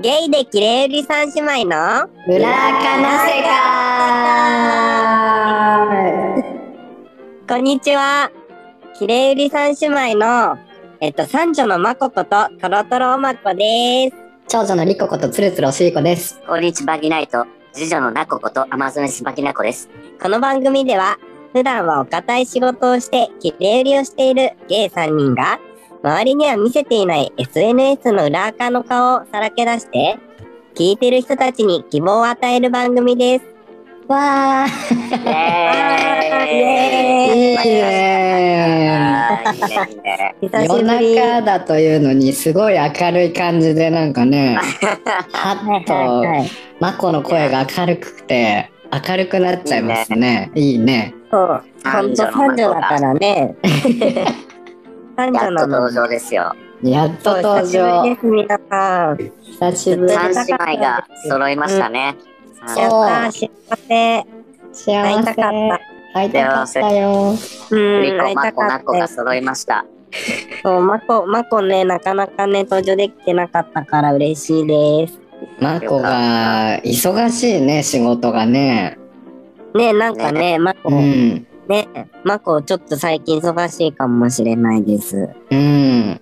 ゲイで綺麗売り三姉妹の裏かな世界 こんにちは。綺麗売り三姉妹のえっと三女のまここととろとろおまこです。長女のリコことつるつるおしりこです。こんにちはバギナイト、次女のナコことアマゾネスバギナコです。この番組では普段はお堅い仕事をして綺麗売りをしているゲイ3人が周りには見せていない SNS の裏垢の顔をさらけ出して聞いてる人たちに希望を与える番組です。わイイエー夜。中だというのにすごい明るい感じでなんかね、ははいっと、はいはい。マコの声が明るくて明るくなっちゃいますね。いいね。そう。ほんと三女だからね。三やっと女なの登場ですよ。やっとそう登久しぶり場。です、皆さん。久しぶり。三姉妹が揃いましたね。そうやったー、幸せ。幸会いたかっせ。会いたかったよ。うん、リコ、マコ、ナコが。揃いました。そう、まこ、まこね、なかなかね、登場できてなかったから嬉しいです。マコが忙しいね、仕事がね。ね、なんかね、まこ、うん。ね、まこ、ちょっと最近忙しいかもしれないです。うん。うん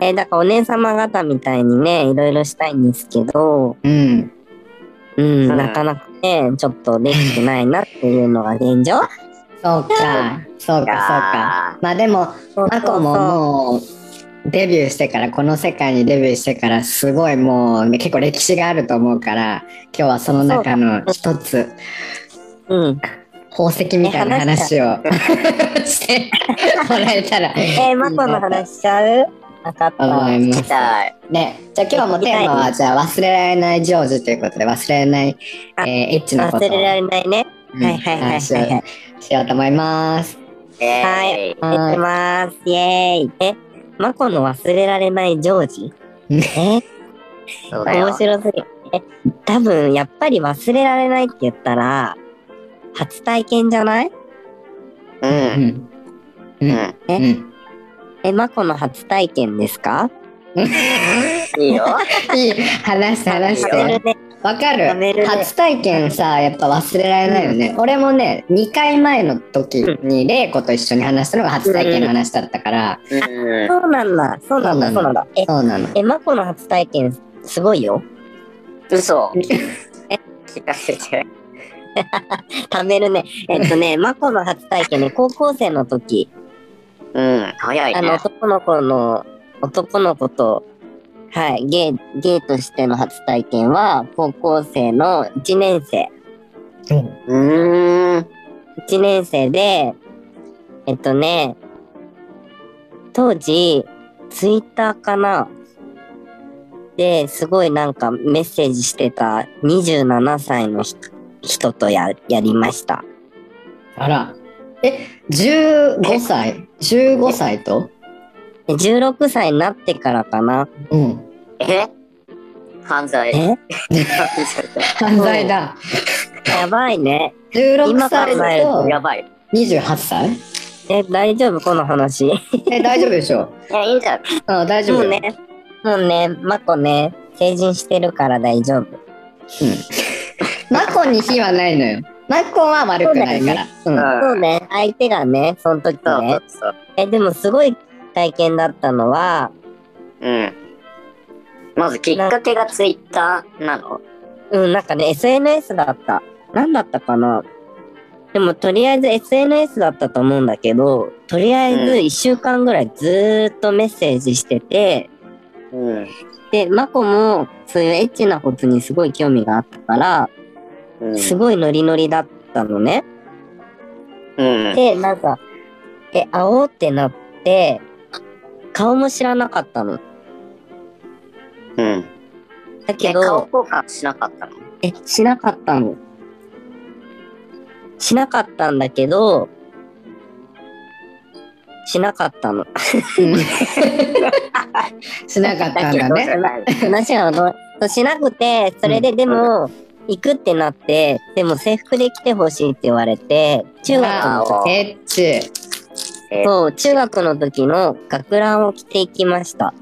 えーだからお姉様方みたいにね、いろいろしたいんですけど、うん。うん、うんなかなかね、ちょっとできてないなっていうのが現状。そうか。そうか、そうか。まあでも、マコももう、デビューしてから、この世界にデビューしてから、すごいもう、ね、結構歴史があると思うから、今日はその中の一つ、うん。宝石みたいな話をしてもらえたらえー、まこの話しちゃう？わかった。思います。ね、じゃあ今日もテーマは、じゃあ忘れられないジョージということで、忘れられない、えあーエッチなことを忘れられないね。うんはいはいはいはいはい。しようと思います。えはいーやってます。イェーイ。え、まこの忘れられないジョージ？うんえ、面。白すぎる。え、多分やっぱり忘れられないって言ったら、初体験じゃない？うん。うん。ううん。ん。うん。え、まこの初体験ですか？いいよ。いい、話して話して。わかるね初体験さ、やっぱ忘れられないよね。俺もね、2回前の時に、玲子と一緒に話したのが初体験の話だったから、うん。そうなんだ。そうなんだ。そううなんだ。え、そうなの。え、まこの初体験、すごいよ。嘘。え、聞かせて。食べるね。えっとね、まこの初体験ね、高校生の時、うん。早いあの、ね。男の子の、男の子と、はい、ゲイ、ゲイとしての初体験は、高校生の1年生。うーん。1年生で、えっとね、当時、ツイッターかなで、すごいなんかメッセージしてた27歳の人人とや、やりました。あら。え、15歳 ?15 歳と？で16歳になってからかなうん。え？犯罪。え？犯罪だ。やばいね。16今考歳とやばい。28歳？え、大丈夫この話？え、大丈夫でしょ？いや、いいんじゃん、大丈夫よ。もうね、もうね、まこね、成人してるから大丈夫。マコに非はないのよ。マコは悪くないから。うん。そうね、相手がね、その時そうね。そう。え、でもすごい体験だったのは、うん。まずきっかけがツイッターなのうん、なんかね、SNS だった。何だったかなでも、とりあえず SNS だったと思うんだけど、とりあえずうん1週間ぐらいずーっとメッセージしてて、うん。で、マコもそういうエッチなことにすごい興味があったから、うん。すごいノリノリだったのね。うん。で、なんか、え、会おうってなって、顔も知らなかったの。うん。だけえ、顔ど、交換しなかったの？え、しなかったの。しなかったんだけど、しなかったの。しなかったんだね。話はあの、しなくて、それででも、行くってなって、でも制服で来てほしいって言われて、中学の時。そう、中学の時の学ランを着ていきました。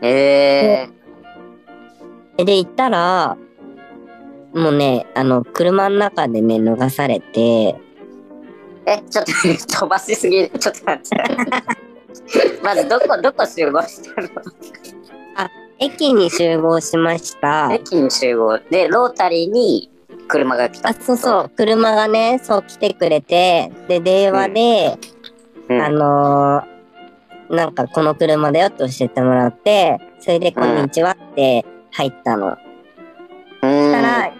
えで、行ったら、もうね、あの、車の中でね、脱がされて、え、ちょっと飛ばしすぎる。ちょっと待って。まずどこ、どこ集合したの？駅に集合しました。駅に集合。で、ロータリーに車が来た。あ、そうそう、車がね、そう来てくれて、で、電話で、うん。あのーなんかこの車だよって教えてもらって、それでこんにちはって入ったの。うそしたら、い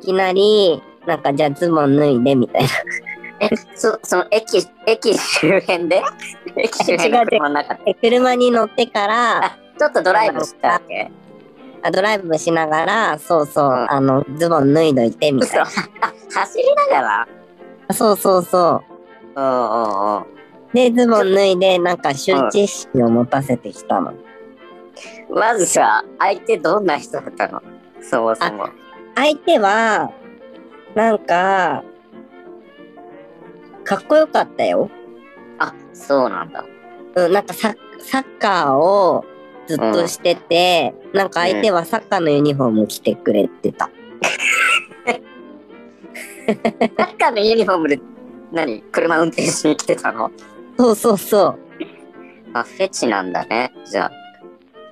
きなり、なんかじゃあズボン脱いでみたいな。え、そ、その駅、駅周辺で？駅周辺の車の中で。で車に乗ってから、あ、ちょっとドライブしたわけ？あドライブしながら、そうそう、うんあの、ズボン脱いどいてみた嘘。いあ、走りながら？な。そうそうそうんうんうん。う。で、ズボン脱いで、なんか羞恥心を持たせてきたの。まずさ、相手どんな人だったの？そもそも。相手は、なんか、かっこよかったよ。あ、そうなんだ。うん、なんかササッカーをずっとしてて、なんか相手はサッカーのユニフォーム着てくれてた。サッカーのユニフォームで何？車運転しに来てたの？そうそうそあ、フェチなんだね。じゃあ。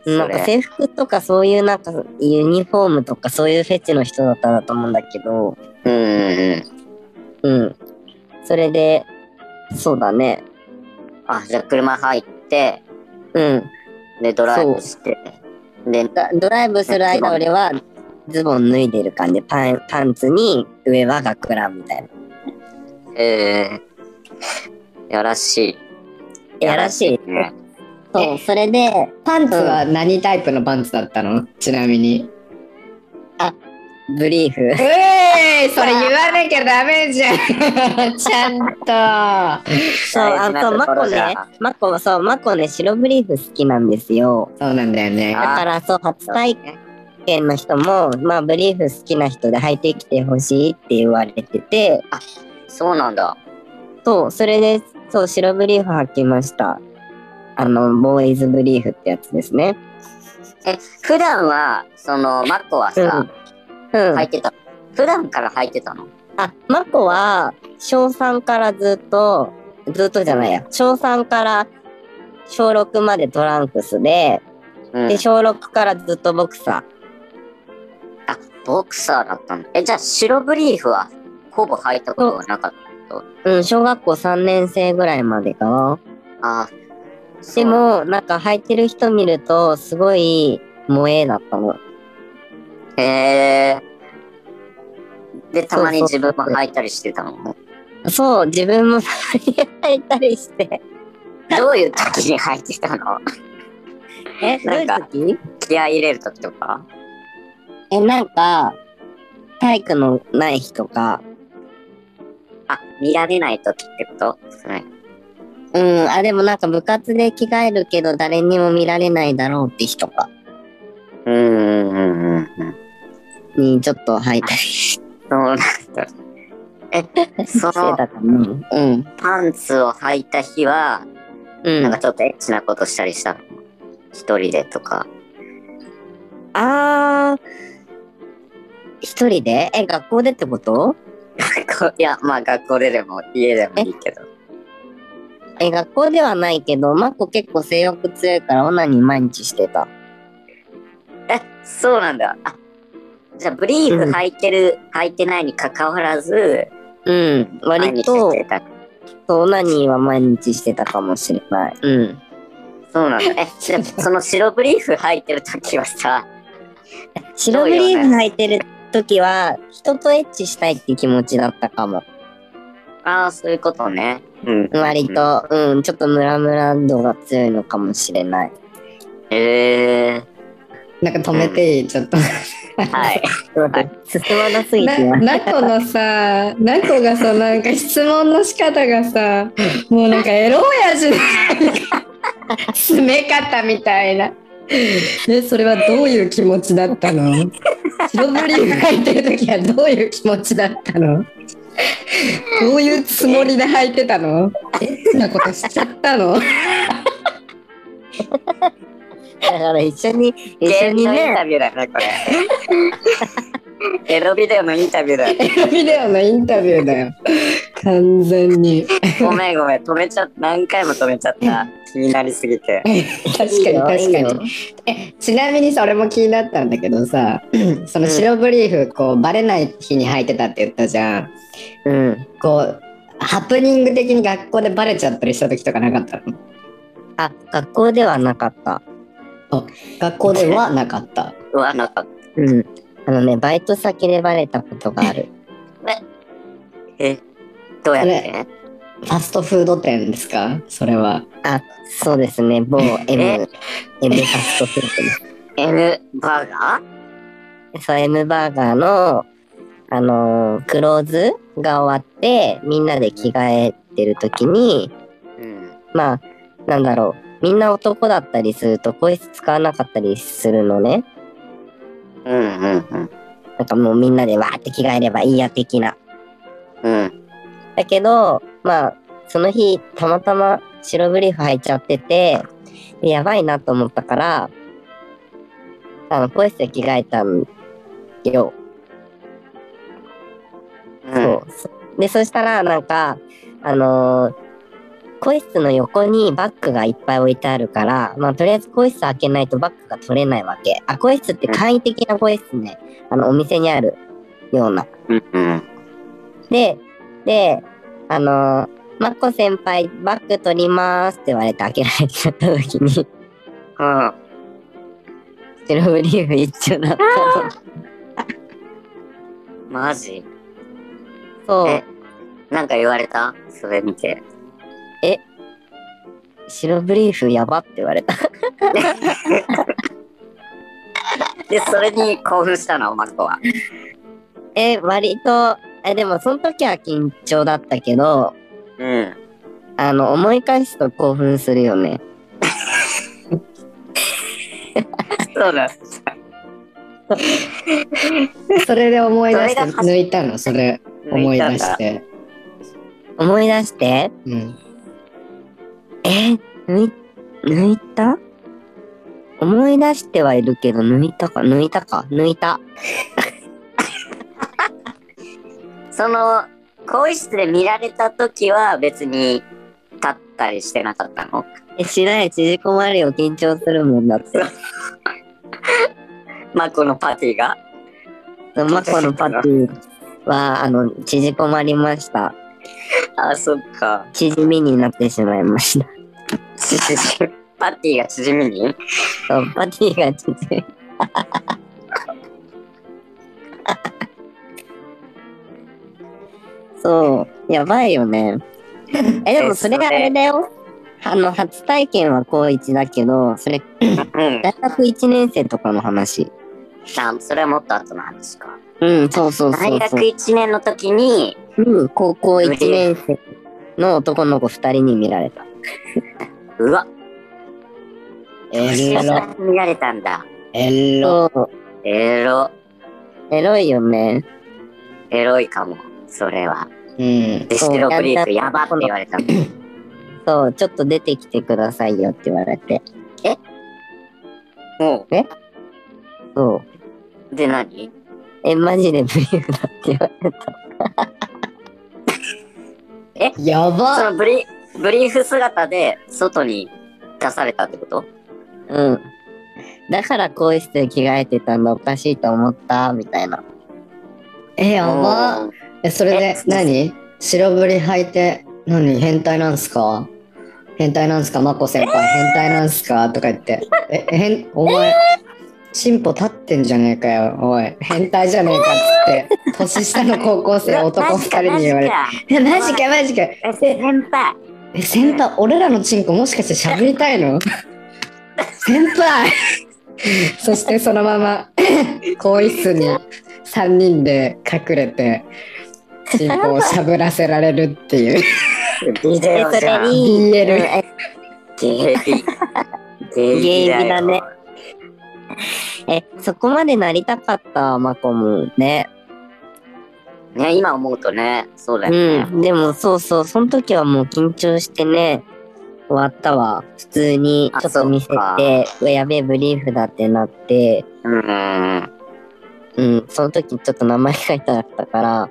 う。なんか制服とかそういうなんかユニフォームとかそういうフェチの人だったんだと思うんだけど、うんうんうん。うん。それで、そうだね。あ、じゃあ車入って、うん。で、ドライブして。で、だドライブする間俺はズボン脱いでる感じ。パンパンツに上は学ランみたいな。えー、やらしい。やらしいね。そう、それで、パンツは何タイプのパンツだったの？ちなみに。ブリーフ。えー い、それ言わなきゃダメじゃん。ちゃんと。そう、あ、とマコね、マコ、そう、マコね、白ブリーフ好きなんですよ。そうなんだよね。あだから、そう、初体験の人も、まあ、ブリーフ好きな人で履いてきてほしいって言われてて、そうなんだ。そう、それで、そう、白ブリーフ履きました。あの、ボーイズブリーフってやつですね。え、普段は、その、マコはうんさ、。うん。履いてた。普段から履いてたの？あ、マコは、小3からずっと、ずっとじゃないや、小3から小6までトランクスで、うんで、。小6からずっとボクサあ、ボクサーだったの？え、じゃあ白ブリーフはほぼ履いたことがなかっー。うん、小学校3年生ぐらいまでかな。た。あで、も、なんか履いてる人見ると、すごい萌えだったの。へえ。で、たまに自分も履いたりしてたの。そう、自分も履いたりして。どういう時に履いてたの？え、なんか時？気合い入れる時とか？え、なんか、体育のない日とか、あ、見られない時ってこと？はい。うん、あ、でもなんか部活で着替えるけど誰にも見られないだろうって日とかうんうんうんうんうん。にちょっと履いたりしそうなんだ。え、そての。うん。パンツを履いた日は、うん。なんかちょっとエッチなことしたりしたの？一人でとか。あー、一人で？え、学校でってこと？いや、まあ学校ででも家でもいいけど。え、学校ではないけど、マコ結構性欲強いからオナニー毎日してた。え、そうなんだ。あ、じゃあブリーフ履いてる、履いてないに関わらず、うん。割と。そうオナニーは毎日してたかもしれない。うん。そうなんだ。え、じゃあその白ブリーフ履いてる時はさ、白ブリーフ履いてる時は、人とエッチしたいって気持ちだったかも。ああ、そういうことね。うん。割と、うん、ちょっとムラムラ度が強いのかもしれない。へえなんか止めていい、ちょっと。はい。はい進まなすぎて。な、なこのさ、なこがさ、なんか質問の仕方がさ、もうなんかエロ親父の詰め方みたいな。え、それはどういう気持ちだったの？白ブリーフ履いてる時はどういう気持ちだったの？どういうつもりで履いてたの？エッチなことしちゃったの？だから一緒に、一緒にゲームのインタね、ビューだね、これ。エロビデオのインタビューだよ。ビデオのインタビューだよ。完全に。ごめんごめん、止めちゃった。何回も止めちゃった。気になりすぎて。確かに確かいいよに。えちなみにそれも気になったんだけどさ、その白ブリーフこうバレない日に履いてたって言ったじゃん。うん。こうハプニング的に学校でバレちゃったりした時とかなかったの？あ、学校ではなかった。学校ではなかった。うわ、なんか、うん。あのね、バイト先でバレたことがある。え、どうやって？ファストフード店ですか？それは。あ、そうですね、某 M、え？M ファストフードです。?M バーガー？そう、M バーガーの、あのークローズが終わって、みんなで着替えてる時に、うん。まあ、なんだろう、みんな男だったりすると、更衣室使わなかったりするのね。うんうんうん。なんかもうみんなでわーって着替えればいいや、的な。うん。だけど、まあ、その日、たまたま白ブリーフ履いちゃってて、でやばいなと思ったから、あの、更衣室で着替えたんよ。うん。そう。で、そしたら、なんか、あのー更衣室の横にバッグがいっぱい置いてあるから、まあ、とりあえず更衣室開けないとバッグが取れないわけ。あ、更衣室って簡易的な更衣室ね。あの、お店にあるような。で、で、あのー、マッコ先輩、バッグ取りますって言われて開けられちゃった時に、うん。白ブリーフ一緒だったの。マジ？そうえ。なんか言われた？それ見て。白ブリーフやばって言われた。で、それに興奮したの、マコは。え、割と、え、でもその時は緊張だったけど、うん。あの、思い返すと興奮するよね。そうだ。それで思い出して抜いたのそれ思い出して。思い出して、うん。え、抜い、抜いた？思い出してはいるけど、抜いたか、抜いたか、抜いた。その、更衣室で見られた時は別に立ったりしてなかったの？え、しない、縮こまるよ、緊張するもんだって。マコのパーティーがマコのパティは、あの、縮こまりました。あ、そっか。縮みになってしまいました。縮 みパーティーが縮みに？そう、パティが縮み。そう、やばいよね。え、でもそれがあれだよ。あの、初体験は高1だけど、それ、うん。大学1年生とかの話。あ、それはもっと後の話か。うん、そうそうそう大学そう。1年の時に、うん、高校1年生の男の子2人に見られた。うわ、エロ、見られたんだ。エロ。そう、エロ、エロいよね。エロいかも。それは。うん。で、そう白ブリーフやばって言われたの。そう、ちょっと出てきてくださいよって言われて。もそう。う、で何？え、マジでブリーフだって言われた。やそばのブリ、ブリーフ姿で外に出されたってこと？うん。だから更衣室で着替えてたのおかしいと思った、みたいな。え、やば。え、それでえ何？白ブリ履いて、何？変態なんすか？変態なんすか？マコ先輩、変態なんすか？とか言って。え、変、お前、チンポ立ってんじゃねえかよ。おい、変態じゃねえかっつって、年下の高校生男二人に言われて。え、マジかマジか。え、先輩。え、先輩、俺らのチンコもしかして喋りたいの？先輩そしてそのまま、更衣室に3人で隠れて、チンコをしゃぶらせられるっていう。ビデオじゃん。BL ゲイだねよ。え、そこまでなりたかった、マコもね。ね、今思うとね、そうだようね。ん。でもそうそう、その時はもう緊張してね、終わったわ。普通にあちょっと見せて、やべえ、ブリーフだってなって、うん。うん、その時ちょっと名前書いてあったから、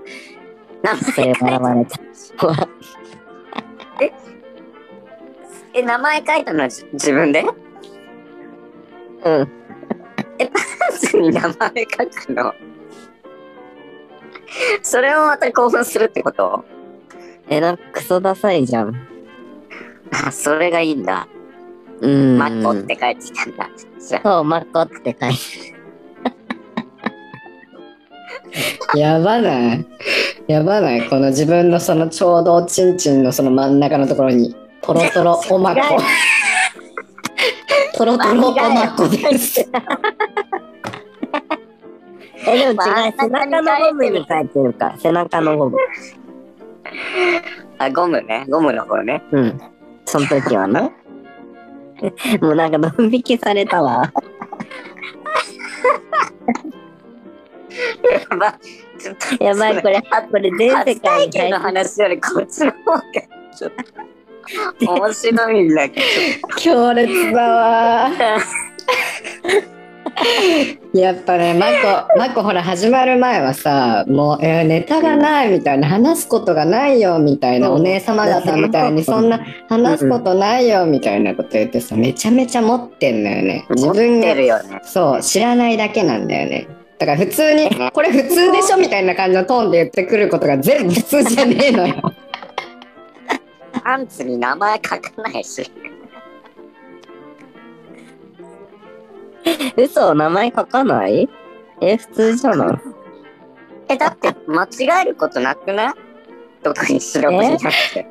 名それ前笑われた。え、名前書いたの？はじ自分で？うん。パンツに名前書くのそれをまた興奮するってこと？え、なんかクソダサいじゃん。あ、それがいいんだ。うん。マッコって書いてたんだ。そう、マッコって書いて やばないやばないこの自分のそのちょうどおちんちんのその真ん中のところにトロトロおまこ トロトロおまこです え、でも違う、背中のゴムに書いてるか。背中のゴム。あ、ゴムね。ゴムの方ね。うん。その時はね。もうなんかドン引きされたわ。やばい。ちょっとやばい、これ、あこれ全世初界の話よりこっちの方がちょっと 面白いんだけ強烈だわ。ど。やっぱねマコマコほら始まる前はさもう、えーネタがないみたいな話すことがないよみたいな、うん。お姉様方みたいにそんな話すことないよみたいなこと言ってさめちゃめちゃ持ってんだよね。自持分がね。そう知らないだけなんだよね。だから普通にこれ普通でしょみたいな感じのトーンで言ってくることが全部普通じゃねえのよパンツに名前書かないし。嘘、名前書かない？え、普通じゃない？え、だって間違えることなくない？特に白くじゃなくて。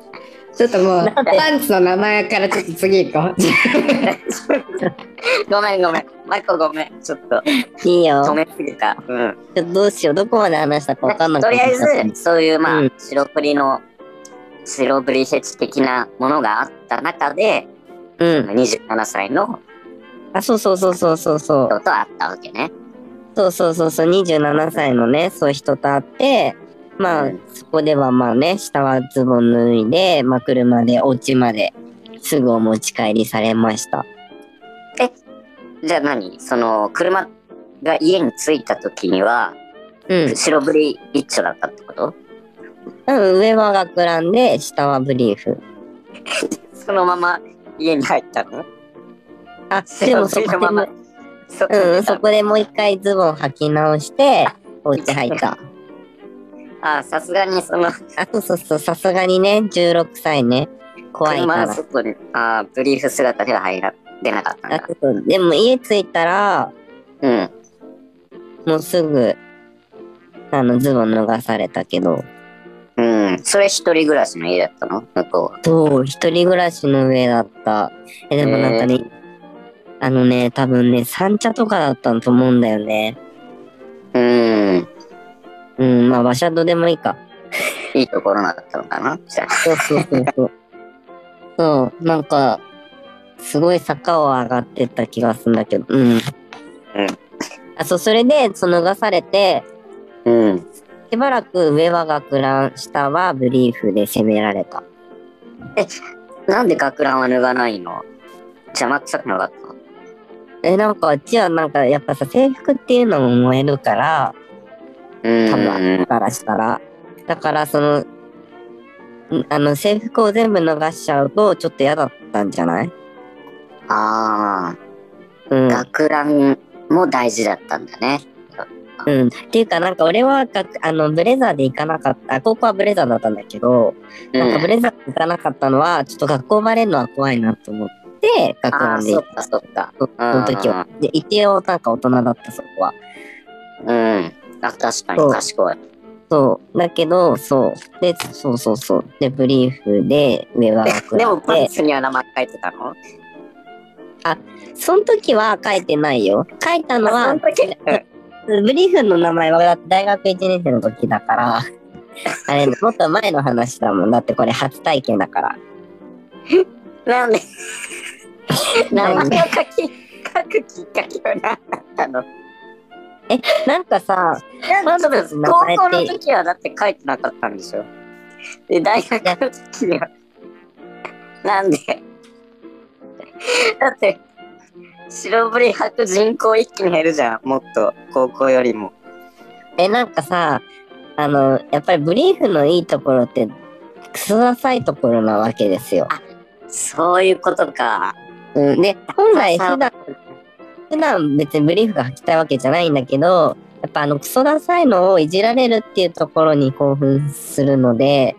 ちょっともうパンツの名前からちょっと次行こう ごめんごめん。マイコごめん。ちょっといいよ。止めすぎた。うん。ちょっとどうしよう。どこまで話したか分かんなくなっとりあえず、そういうまあ、うん白プリの、白ブリフェチ的なものがあった中で、うん。27歳のあ、そうそうそうそうそうそう。人と会ったわけね。そうそうそうそう、27歳のね、そういう人と会って、まあ、うんそこではまあね、下はズボン脱いで、まあ、車で、お家まですぐお持ち帰りされました。じゃあ何？その、車が家に着いた時には、うん。白ブリ一丁だったってこと？うん、上は学ランで、下はブリーフ。そのまま家に入ったの？あ、でもそこでもまま、うん、そこでもう一回ズボン履き直して、お家入った。あ、さすがにその、あ、そうそうそう、さすがにね、16歳ね、怖いから。外に、あブリーフ姿では入ら、出なかったんだ。でも家着いたら、うん。もうすぐ、あの、ズボン脱がされたけど、うん。それ一人暮らしの家だったの？向こそう、一人暮らしの上だった。え、でもなんかね、あのね、多分ね、三茶とかだったと思うんだよね。う。うん。うん、まあ、場所どうでもいいか。いいところだったのかな？じゃあ。そうそうそうそう。そう、なんか、すごい坂を上がってった気がするんだけど、うん。あ、そう、それで、その脱がされて、うん。しばらく上は学ラン、下はブリーフで攻められた。なんで学ランは脱がないの？邪魔くさくなかったの？え、なんかあっちはなんかやっぱさ、制服っていうのも燃えるから、うん。多分からしたら。だからその、んあの制服を全部脱がしちゃうとちょっと嫌だったんじゃない？あうんあ、。学ランも大事だったんだね。うん。っていうかなんか俺はがあのブレザーで行かなかった、あ高校はブレザーだったんだけど、なんかブレザーで行かなかったのはちょっと学校バレるのは怖いなと思って、学ああ、ランで行っそっかそっか。た。その時は。で、一応なんか大人だったそこは。うん。あ、確かに賢い。そう。だけど、そう。で、そうそうそう。で、ブリーフで、上は学でもパンツには名前書いてたの？その時は書いてないよ。書いたのはブリーフの名前は大学1年生の時だから、あれ、もっと前の話だもん。だってこれ初体験だから。なんで？名前を何書き、書くきっかけは何だったの？なんかさ、高校の時はだって書いてなかったんでしょ？で、大学の時には。なんで？だって、白ブリ履く人口一気に減るじゃん。もっと、高校よりも。え、なんかさ、あの、やっぱりブリーフのいいところって、クソダサいところなわけですよ。そういうことか。うん、で、本来さ普段、普段別にブリーフが履きたいわけじゃないんだけど、やっぱあのクソダサいのをいじられるっていうところに興奮するので、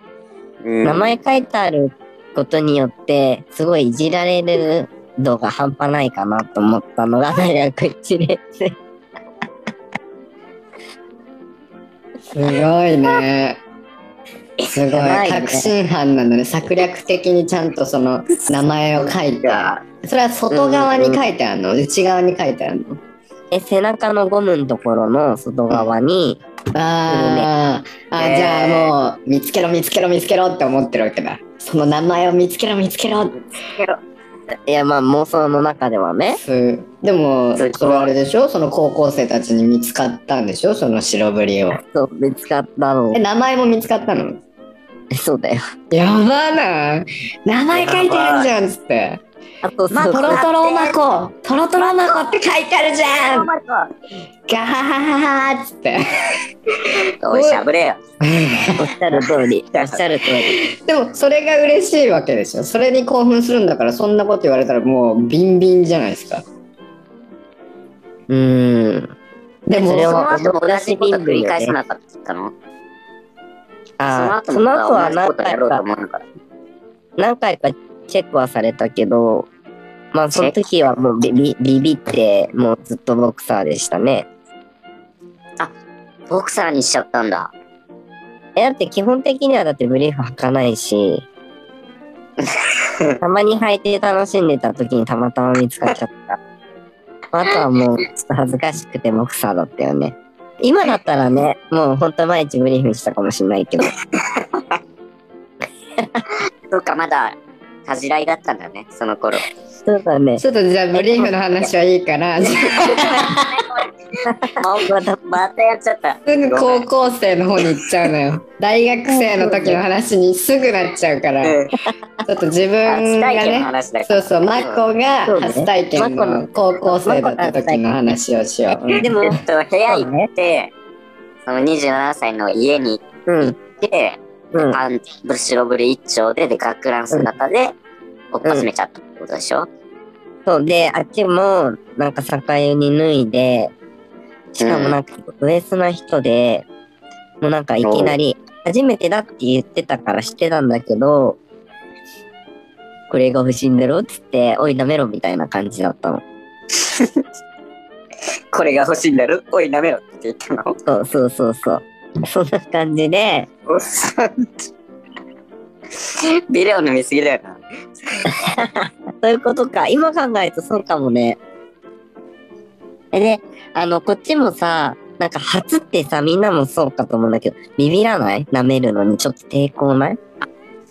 うん名前書いてあることによって、すごいいじられる度が半端ないかなと思ったのが大学1年生。すごいね。すごい。確信犯なのね。策略的にちゃんとその 名前を書いた。それは外側に書いてあるの？内側に書いてあるの？え、背中のゴムのところの外側に、あーあ、えーじゃあもう見つけろ見つけろ見つけろって思ってるわけだ。その名前を見つけろ見つけろけどいやまあ妄想の中ではね、すでもすごいそれはあれでしょ？その高校生たちに見つかったんでしょ？その白ブリを。そう、見つかったのえ。名前も見つかったの？そうだよ。やばな名前書いてあるじゃんっつって。あと、まあ、トロトロマコトロトロマコって書いてあるじゃんガハハハハっつって。おい、しゃぶれよ。おっしゃる通り、おっしゃる通り。でもそれが嬉しいわけでしょそれに興奮するんだからそんなこと言われたらもうビンビンじゃないですか。うーん。でもそれは同じこと繰り返さなかったのああ、その後は何回か何回かチェックはされたけど、まあその時はもうビビビビって、もうずっとボクサーでしたね。ボクサーにしちゃったんだ。え、だって基本的にはだってブリーフ履かないし、たまに履いて楽しんでた時にたまたま見つかっちゃった。あとはもうちょっと恥ずかしくてボクサーだったよね。今だったらね、もうほんと毎日ブリーフにしたかもしれないけど。そうか、まだ、恥じらいだったんだね、その頃。そうだね。ちょっとじゃあブリーフの話はいいからまた、またやっちゃった。あすぐ高校生の方に行っちゃうのよ。大学生の時の話にすぐなっちゃうから、うん。ちょっと自分初がね、そうそう、マコが初体験マコのの高校生だった時の話をしよう。でもっと、部屋行って、その27歳の家にうん、行って、うん。パンブ白ブリ一丁で、で、学ラン姿で、おっぱすめちゃったってことでしょ、そうで、あっちも、なんか酒湯に脱いで、しかもなんかウエスな人で、もうなんかいきなり、初めてだって言ってたから知ってたんだけど、これが欲しいんだろっつって、おい、なめろみたいな感じだったの。これが欲しいんだろ？おい、なめろって言ったの？そうそうそうそう。そんな感じで。ビデオ飲みすぎだよな。そういうことか。今考えるとそうかもね。えで、あの、こっちもさ、なんか初ってさ、みんなもそうかと思うんだけど、ビビらない？舐めるのにちょっと抵抗ない？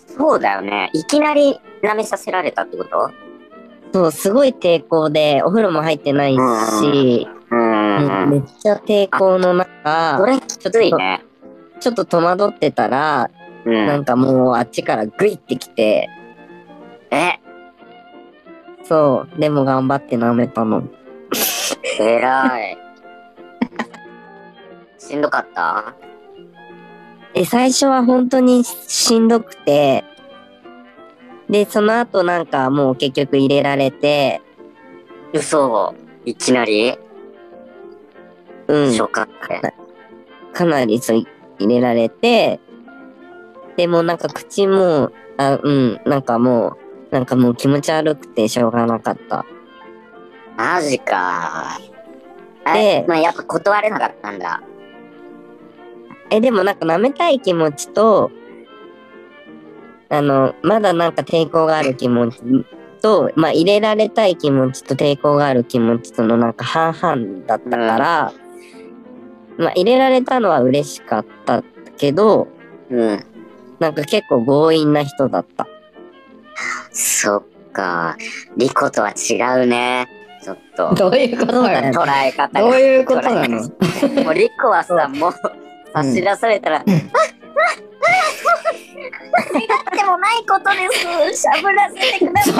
そうだよね。いきなり舐めさせられたってこと？そう、すごい抵抗で、お風呂も入ってないし、うもうめっちゃ抵抗の中そ、れきついね。ちょっと戸惑ってたら、うん。なんかもうあっちからグイってきて、え、そう、でも頑張って舐めたの。えらい。しんどかった？え、最初は本当にしんどくて、で、その後なんかもう結局入れられて、嘘いきなり？うん、初。かなりそう入れられて、でもなんか口も、あうん、なんかもう、なんかもう気持ち悪くてしょうがなかった。マジか。でえ、まあ、やっぱ断れなかったんだ。え、でもなんか舐めたい気持ちと、あの、まだなんか抵抗がある気持ちと、まあ入れられたい気持ちと抵抗がある気持ちとのなんか半々だったから、まあ入れられたのは嬉しかったけど、うん。なんか結構強引な人だった。そっか。リコとは違うね。ちょっと。どういうことなの？捉え方が。どういうことなの？もうリコはさ、もう、差し出されたら、あ、あ、あ、でもないことです。しゃぶらせてくださ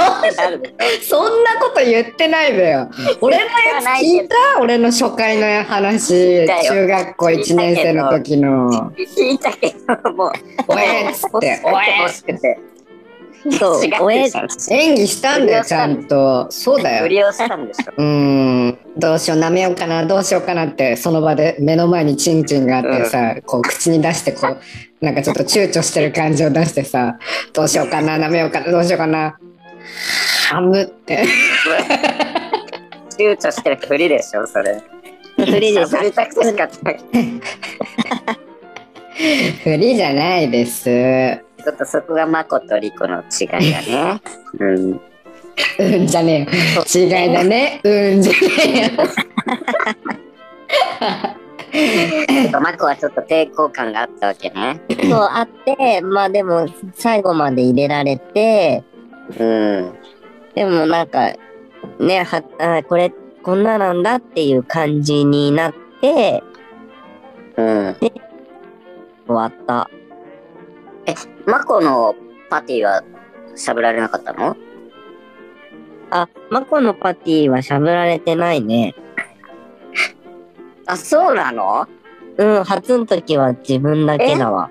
いそん。なこと言ってないべよ。俺のやつ聞いた俺の初回の話。中学校1年生の時の。ょ聞いたけど、もう、おえっつって、お欲えしくて。そうお演技したんだよ、ちゃんと。そうだよ。振りをしたんでしょ。うーん、どうしよう、舐めようかな、どうしようかなって、その場で目の前にチンチンがあってさ、こう口に出して、こう、なんかちょっと躊躇してる感じを出してさ、どうしようかな、舐めようかな、どうしようかな。ハムって。躊躇してるふりでしょ、それ。フリでしゃぶりたくてしかった。ちフリじゃないです。ょっとそこがマコとリコの違いだね。うん。うんじゃねえよ。違いだね。うんじゃねえよ。マコはちょっと抵抗感があったわけね。そうあって、まあでも最後まで入れられて、うん。でもなんか、ね、は、あこれ、こんななんだっていう感じになって、うん。終わった。マコのパティはしゃぶられなかったの？あ、マコのパティはしゃぶられてないね。あ、そうなの？うん、初の時は自分だけだわ。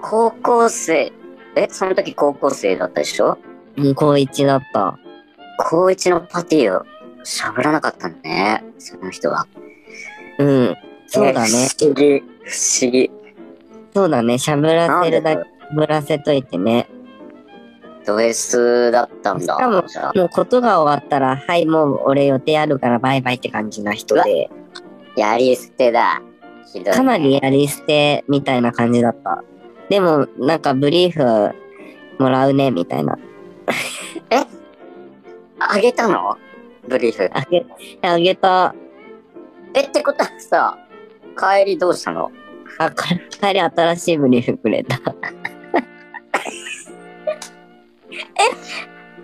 高校生。え、その時高校生だったでしょ？うん、高一だった。高一のパティをしゃぶらなかったんだね。その人は。うん、そうだね。え不思議。不思議。そうだね。しゃぶらせるだけ、しゃぶらせといてね。ド S だったんだ。しかももうことが終わったら、はい、もう俺予定あるからバイバイって感じな人で、やり捨てだ。ひどいねかなりやり捨てみたいな感じだった。でも、なんかブリーフもらうね、みたいな。あげたの？ブリーフ。あげ、あげた。え、ってことはさ、帰りどうしたの？あ、か帰り新しいブリーフくれた。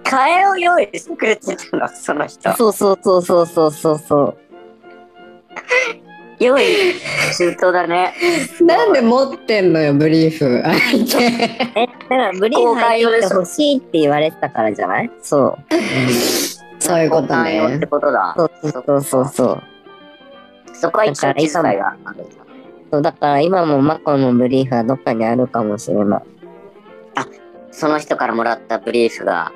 替えを用意してくれてたの？その人。そうそうそうそうそうそうそう。用意周到だね。なんで持ってんのよ、ブリーフ。え、だからブリーフ入ってほしいって言われてたからじゃない？そう。そういうことねって。ことだ。そうそうそうそう。そこは一応気遣いがあるんだ。そうだから今もマコのブリーフはどっかにあるかもしれない。その人からもらったブリーフが、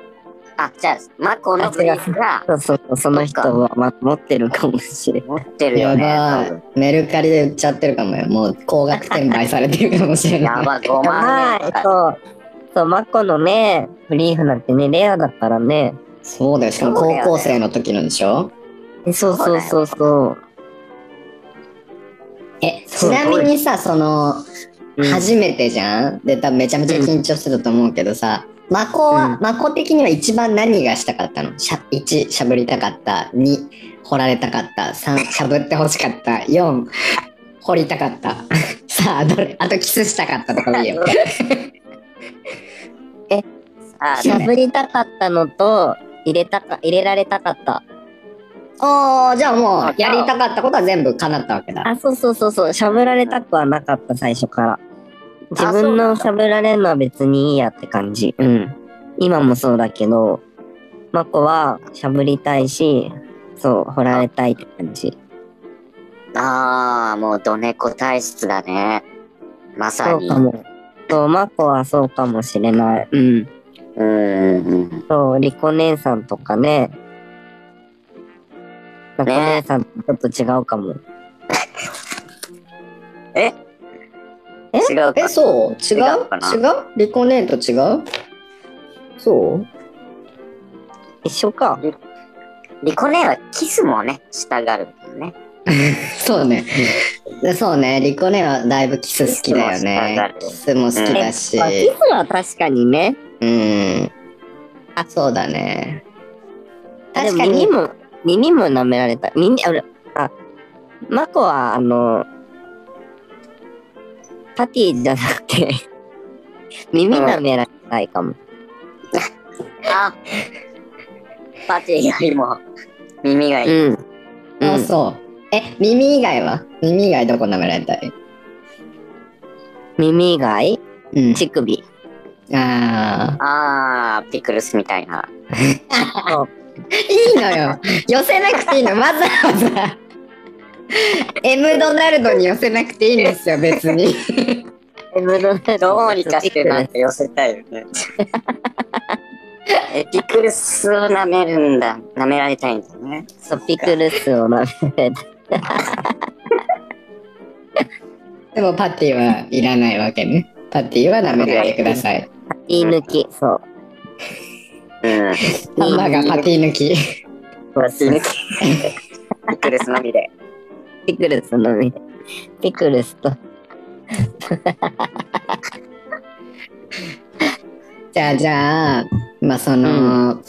あ、じゃあ、マコのブリーフがそうそうそう、その人はま持ってるかもしれない。持ってるよやね。ばい多分。メルカリで売っちゃってるかもよ。もう高額転売されてるかもしれない。やばい、5万は円い、。そう。そう、マコのね、ブリーフなんてね、レアだからね。そうだよ。しかも高校生の時のでしょ？えそうそうそうそう。え、ちなみにさ、その、うん初めてじゃん？で、多分めちゃめちゃ緊張してたと思うけどさ、マコは、うんマコ的には一番何がしたかったの？しゃ ?1、しゃぶりたかった？2、掘られたかった？3、しゃぶってほしかった？4、掘りたかった？さあ、どれ？あとキスしたかったとかもいいよ。あしゃぶりたかったのと、入れたか、入れられたかった？ああ、じゃあもう、やりたかったことは全部叶ったわけだ。あ、そうそうそうそう、しゃぶられたくはなかった、最初から。自分のしゃぶられるのは別にいいやって感じ。うん。今もそうだけど、マコはしゃぶりたいし、そう、掘られたいって感じ。あー、もう、ドネコ体質だね。まさに。そうかも。そう、マコはそうかもしれない。うん。うんうん。そう、リコ姉さんとかね。リコ姉さんとちょっと違うかも。え？え？違うかえ、そう？違う？違うリコネーと違う？そう？一緒か。リコネはキスもね、したがるんだよね。そうね。でそうね、リコネはだいぶキス好きだよね。キキスも好きだし。まあキスは確かにね。うん。あ、そうだね。確かに。も耳も、舐められた。耳、あ、あマコは、あの、パティじゃなくて、耳舐められないかも。あ、パティよりも耳がいい。うん。あ、うん、そう。え、耳以外は？耳以外どこ舐められたい？耳以外？うん。乳首。ああー、ピクルスみたいな。いいのよ。寄せなくていいの。わざわざ。M ドナルドに寄せなくていいんですよ、別に。エムドナルドどうにかしてなんか寄せたいよね。え、ピクルスを舐めるんだ。舐められたいんだね。そうピクルスを舐めて。でもパティはいらないわけね。パティは舐めないでください。言い抜き。そう。うん。ハンバーガーパティ抜き。ピクルスのみで。ピクルスのみ。ピクルスと。じゃあじゃあ、まあその、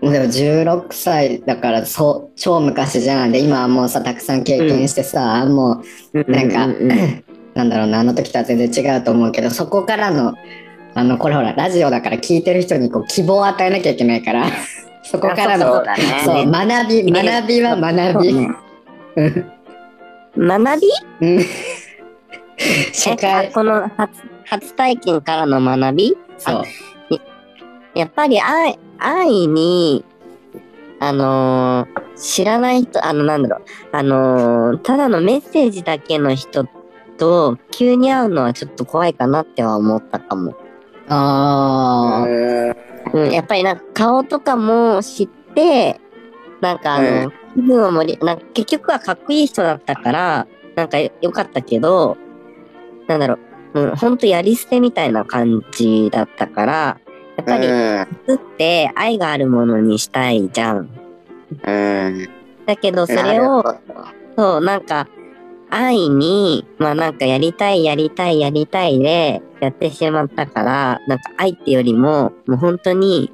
でも16歳だからそう超昔じゃん。で今はもうさたくさん経験してさ、もうなんか、うううんなんだろうなあの時とは全然違うと思うけどそこからのあのこれほらラジオだから聞いてる人にこう希望を与えなきゃいけないから そこからのそうだね。学びね。学びは学び。うん。学び？うん。社え会この初初体験からの学び？そう。やっぱり愛愛に、あのー知らない人、あの、なんだろう、あのーただのメッセージだけの人と急に会うのはちょっと怖いかなっては思ったかも。あーうん、やっぱりなんか顔とかも知って、なんかあの、うん気分を盛り、なんか結局はかっこいい人だったから、なんかよよかったけど、なんだろう、うん、ほんとやり捨てみたいな感じだったから、やっぱり、うん。作って愛があるものにしたいじゃん。うん。だけどそれを、そう、なんか、愛に、まあなんかやりたい、やりたい、やりたいでやってしまったから、なんか愛ってよりも、もう本当に、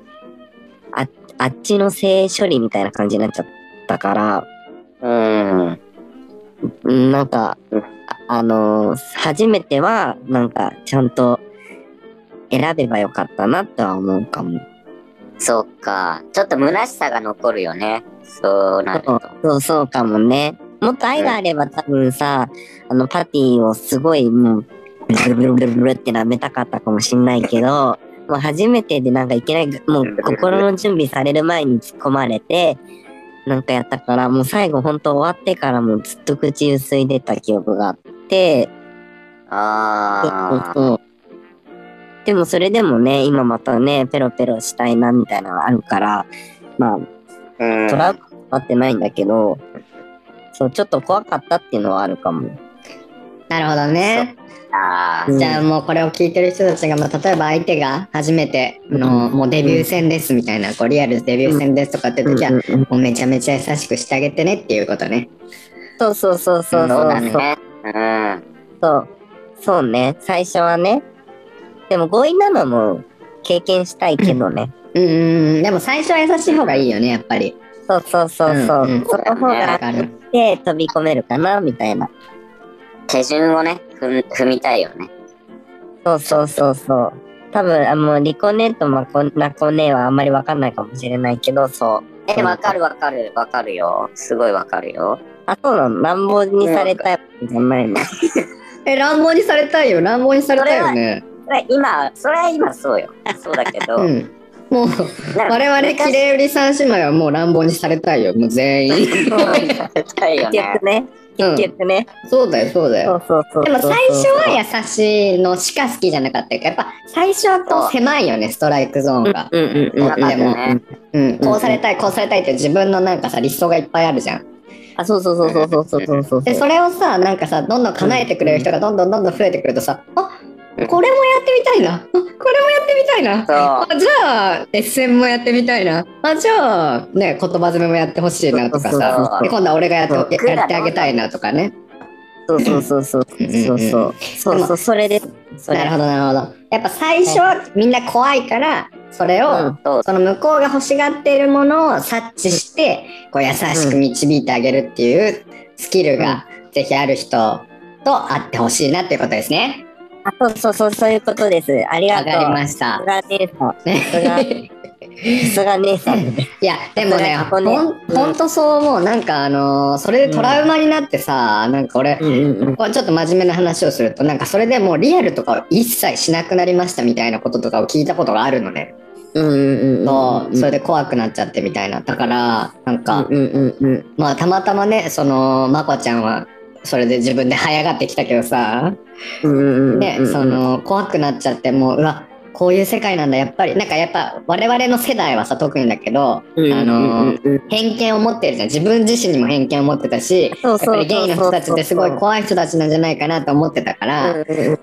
あ、あっちの性処理みたいな感じになっちゃったから、うん。うんなんかあのー初めては、なんかちゃんと選べばよかったなとは思うかも。そっか。ちょっと虚しさが残るよね。そうなると。そうそうかもね。もっと愛があれば多分さ、あのパティをすごいもう、ブルブルブルブルって舐めたかったかもしんないけど、もう初めてでなんかいきなりもう心の準備される前に突っ込まれて、なんかやったから、もう最後本当終わってからもずっと口ゆすいでた記憶があって、ああ。そうでもそれでもね、今またね、ペロペロしたいなみたいなのがあるから、まあ、うん。トラウマってないんだけど、そう、ちょっと怖かったっていうのはあるかも。なるほどね。あうんじゃあもうこれを聞いてる人たちが、まあ、例えば相手が初めての、もうデビュー戦ですみたいな、こうリアルデビュー戦ですとかって時は、もうめちゃめちゃ優しくしてあげてねっていうことね。そうそうそうそうあ。そうそうそうだね。うん。そう。そうね。最初はね。でも強引なのも経験したいけどね。うんうんうん、でも最初は優しい方がいいよね、やっぱり。そうそうそうそう。うんうんその方わがかる。で飛び込めるかなみたいな。手順をね、踏ん踏みたいよね。そうそうそうそう。多分、あもうリコネとマコナコネはあんまりわかんないかもしれないけど、そう。え、わかるわかるわかるよ。すごいわかるよ。あ、そうなの乱暴にされたいじゃないの。え、乱暴にされたいよ、乱暴にされたいよね。それ今、それは今そうよ。そうだけど。うん。もう、我々、きれい売り三姉妹はもう乱暴にされたいよ、もう全員。そうされたいよ結ね。結局ね。そうだよ、そうだよ。そうそうそうそう。でも最初は優しいのしか好きじゃなかったけど、やっぱ最初はこう狭いよね、ストライクゾーンが。うんうんうんうん。とってもねうん、こうされたい、こうされたいって自分のなんかさ、理想がいっぱいあるじゃん。あ、そうそうそうそうそうそうそうそう。で、それをさ、なんかさ、どんどん叶えてくれる人がどんどんどんどん増えてくるとさ、あうんこれもやってみたいな。あこれもやってみたいな。あじゃあ、SM もやってみたいな。あじゃあ、ね、言葉詰めもやってほしいなとかさ今度は俺がやってやってあげたいなとかね。そうそうそうそうそうそう。そうそう、それです。それなるほど、なるほど。やっぱ最初はみんな怖いから、それを、その向こうが欲しがっているものを察知して、こう優しく導いてあげるっていうスキルがぜひある人と会ってほしいなっていうことですね。あそうそうそう、そういうことです。ありがとう。わかりましたさ。すが姉さん。さすが姉さんね。いや、でもね、ほんほんとそう思う。なんかあのーそれでトラウマになってさ、なんか俺、うんうんちょっと真面目な話をすると、なんかそれでもうリアルとかを一切しなくなりましたみたいなこととかを聞いたことがあるのね。うんうんうんうん。そう、それで怖くなっちゃってみたいな。だから、なんか、うんうんうん。まあたまたまね、その、まこちゃんは、それで自分で這い上がってきたけどさ、うんうんうん。ね、そ、の、怖くなっちゃって、もう、うわ、こういう世界なんだ、やっぱり、なんかやっぱ、我々の世代はさ、特にだけど、うんあのうんうん。偏見を持ってるじゃん。自分自身にも偏見を持ってたし、やっぱりゲイの人たちってすごい怖い人たちなんじゃないかなと思ってたから、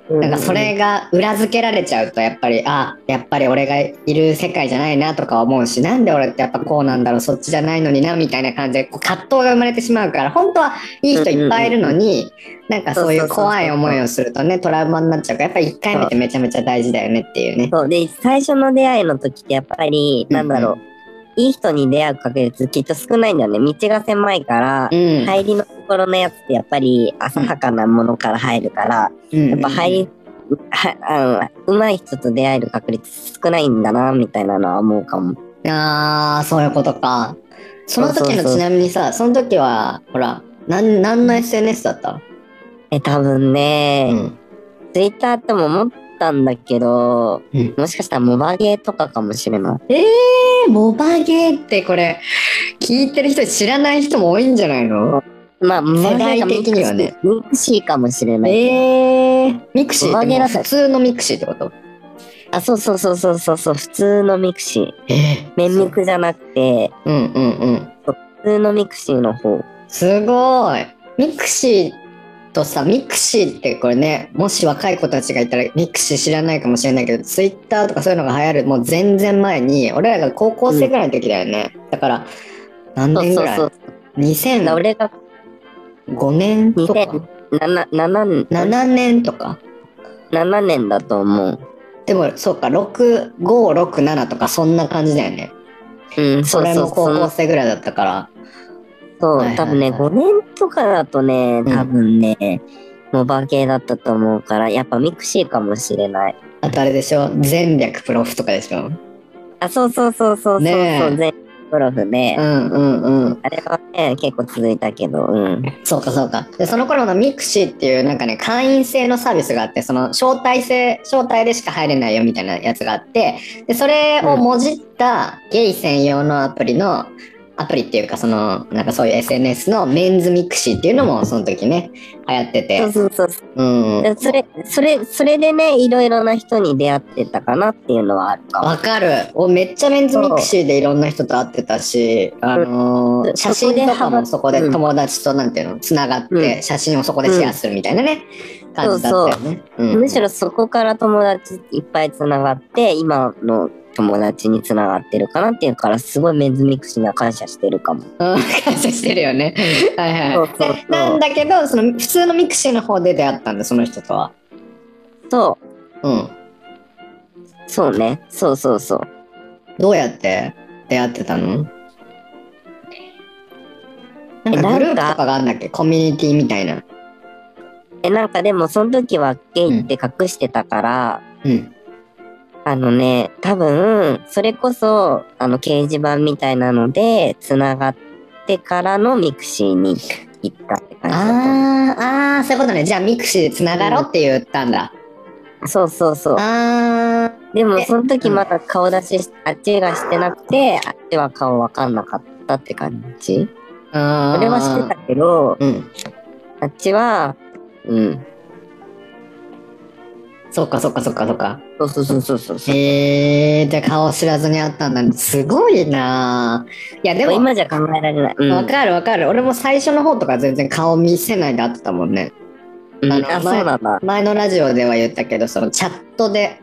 なんかそれが裏付けられちゃうとやっぱりあやっぱり俺がいる世界じゃないなとか思うしなんで俺ってやっぱこうなんだろうそっちじゃないのになみたいな感じでこう葛藤が生まれてしまうから本当はいい人いっぱいいるのになんかそういう怖い思いをするとねトラウマになっちゃうからやっぱり1回目ってめちゃめちゃ大事だよねっていうね。そう。で最初の出会いの時ってやっぱり、なんだろう、いい人に出会う確率きっと少ないんだよね。道が狭いから、うん。入りのところのやつってやっぱり浅はかなものから入るから、やっぱ入りはあの上手い人と出会える確率少ないんだなみたいなのは思うかも。ああそういうことか。その時のちなみにさその時はほらなん何の SNS だった？え多分ね、うんツイッターっても思ったんだけど、うんもしかしたらモバゲーとかかもしれない。えー、モバゲーってこれ聞いてる人知らない人も多いんじゃないの？まあ、世代的にはねミクシーかもしれない。えー、ミクシーって普通のミクシーってこと？あ、そうそうそうそうそうそう、普通のミクシー。えメンミクじゃなくて、うんうんうん。普通のミクシーの方。すごい。ミクシーとさ、ミクシーってこれね、もし若い子たちがいたらミクシー知らないかもしれないけど、ツイッターとかそういうのが流行るもう全然前に、俺らが高校生ぐらいの時だよね。だから、何そう年ぐらい？そうそう。だから ?2005 俺が年とか？2007 7 7年とか？7年だと思う。でもそうか6567とかそんな感じだよねうん、それもそうそうそ高校う。生ぐらいだったからそうはいはいはい。多分ね、5年とかだとね、多分ね、モバゲーだったと思うから、やっぱミクシーかもしれない。あとあれでしょ？前略プロフとかでしょ？あ、そうそうそうそうそうそう、ねえ。前プロフね。うんうんうん。あれはね、結構続いたけど、うん。そうかそうか。でその頃のミクシーっていうなんかね会員制のサービスがあってその招待制招待でしか入れないよみたいなやつがあってでそれをもじったゲイ専用のアプリのアプリっていうかそのなんかそういう SNS のメンズミクシーっていうのもその時ね流行ってて。そうそうそうそう。うん。でそれ、それ、それでね、いろいろな人に出会ってたかなっていうのはあるかも。わかる。おめっちゃメンズミクシーでいろんな人と会ってたし、あのーうん。写真とかもそこでうん。友達となんていうのつながって、うん。写真をそこでシェアするみたいなね、感じだったよね。うん。むしろそこから友達いっぱいつながって、今の友達につながってるかなっていうから、すごいメンズミクシーには感謝してるかも。うん感謝してるよね。はいはい。そうそうそうでなんだけどその普通のミクシーの方で出会ったんだその人とは。そう、うん。そうね。そうそうそう。どうやって出会ってたの？なんかグループとかがあるんだっけ？コミュニティみたいな。え、なんかでもその時はゲイって隠してたから、うん。あのね、多分、それこそ、あの、掲示板みたいなので、つながってからのミクシーに行ったって感じだと思あーあーそういうことね。じゃあミクシーでつながろうって言ったんだ。う。そうそうそう。あでも、えその時まだ顔出しし、あっちがしてなくて、あっちは顔わかんなかったって感じ。あ。俺はしてたけど、うん。あっちは、うん。そっかそっかそっかそっか。そうそうそうそうそうそう。へえー、じゃあ顔知らずに会ったんだ。すごいなぁいやでも、今じゃ考えられない。うん。わかるわかる。俺も最初の方とか全然顔見せないで会ってたもんね。うんあ、前そうなんだ。前のラジオでは言ったけど、そのチャットで、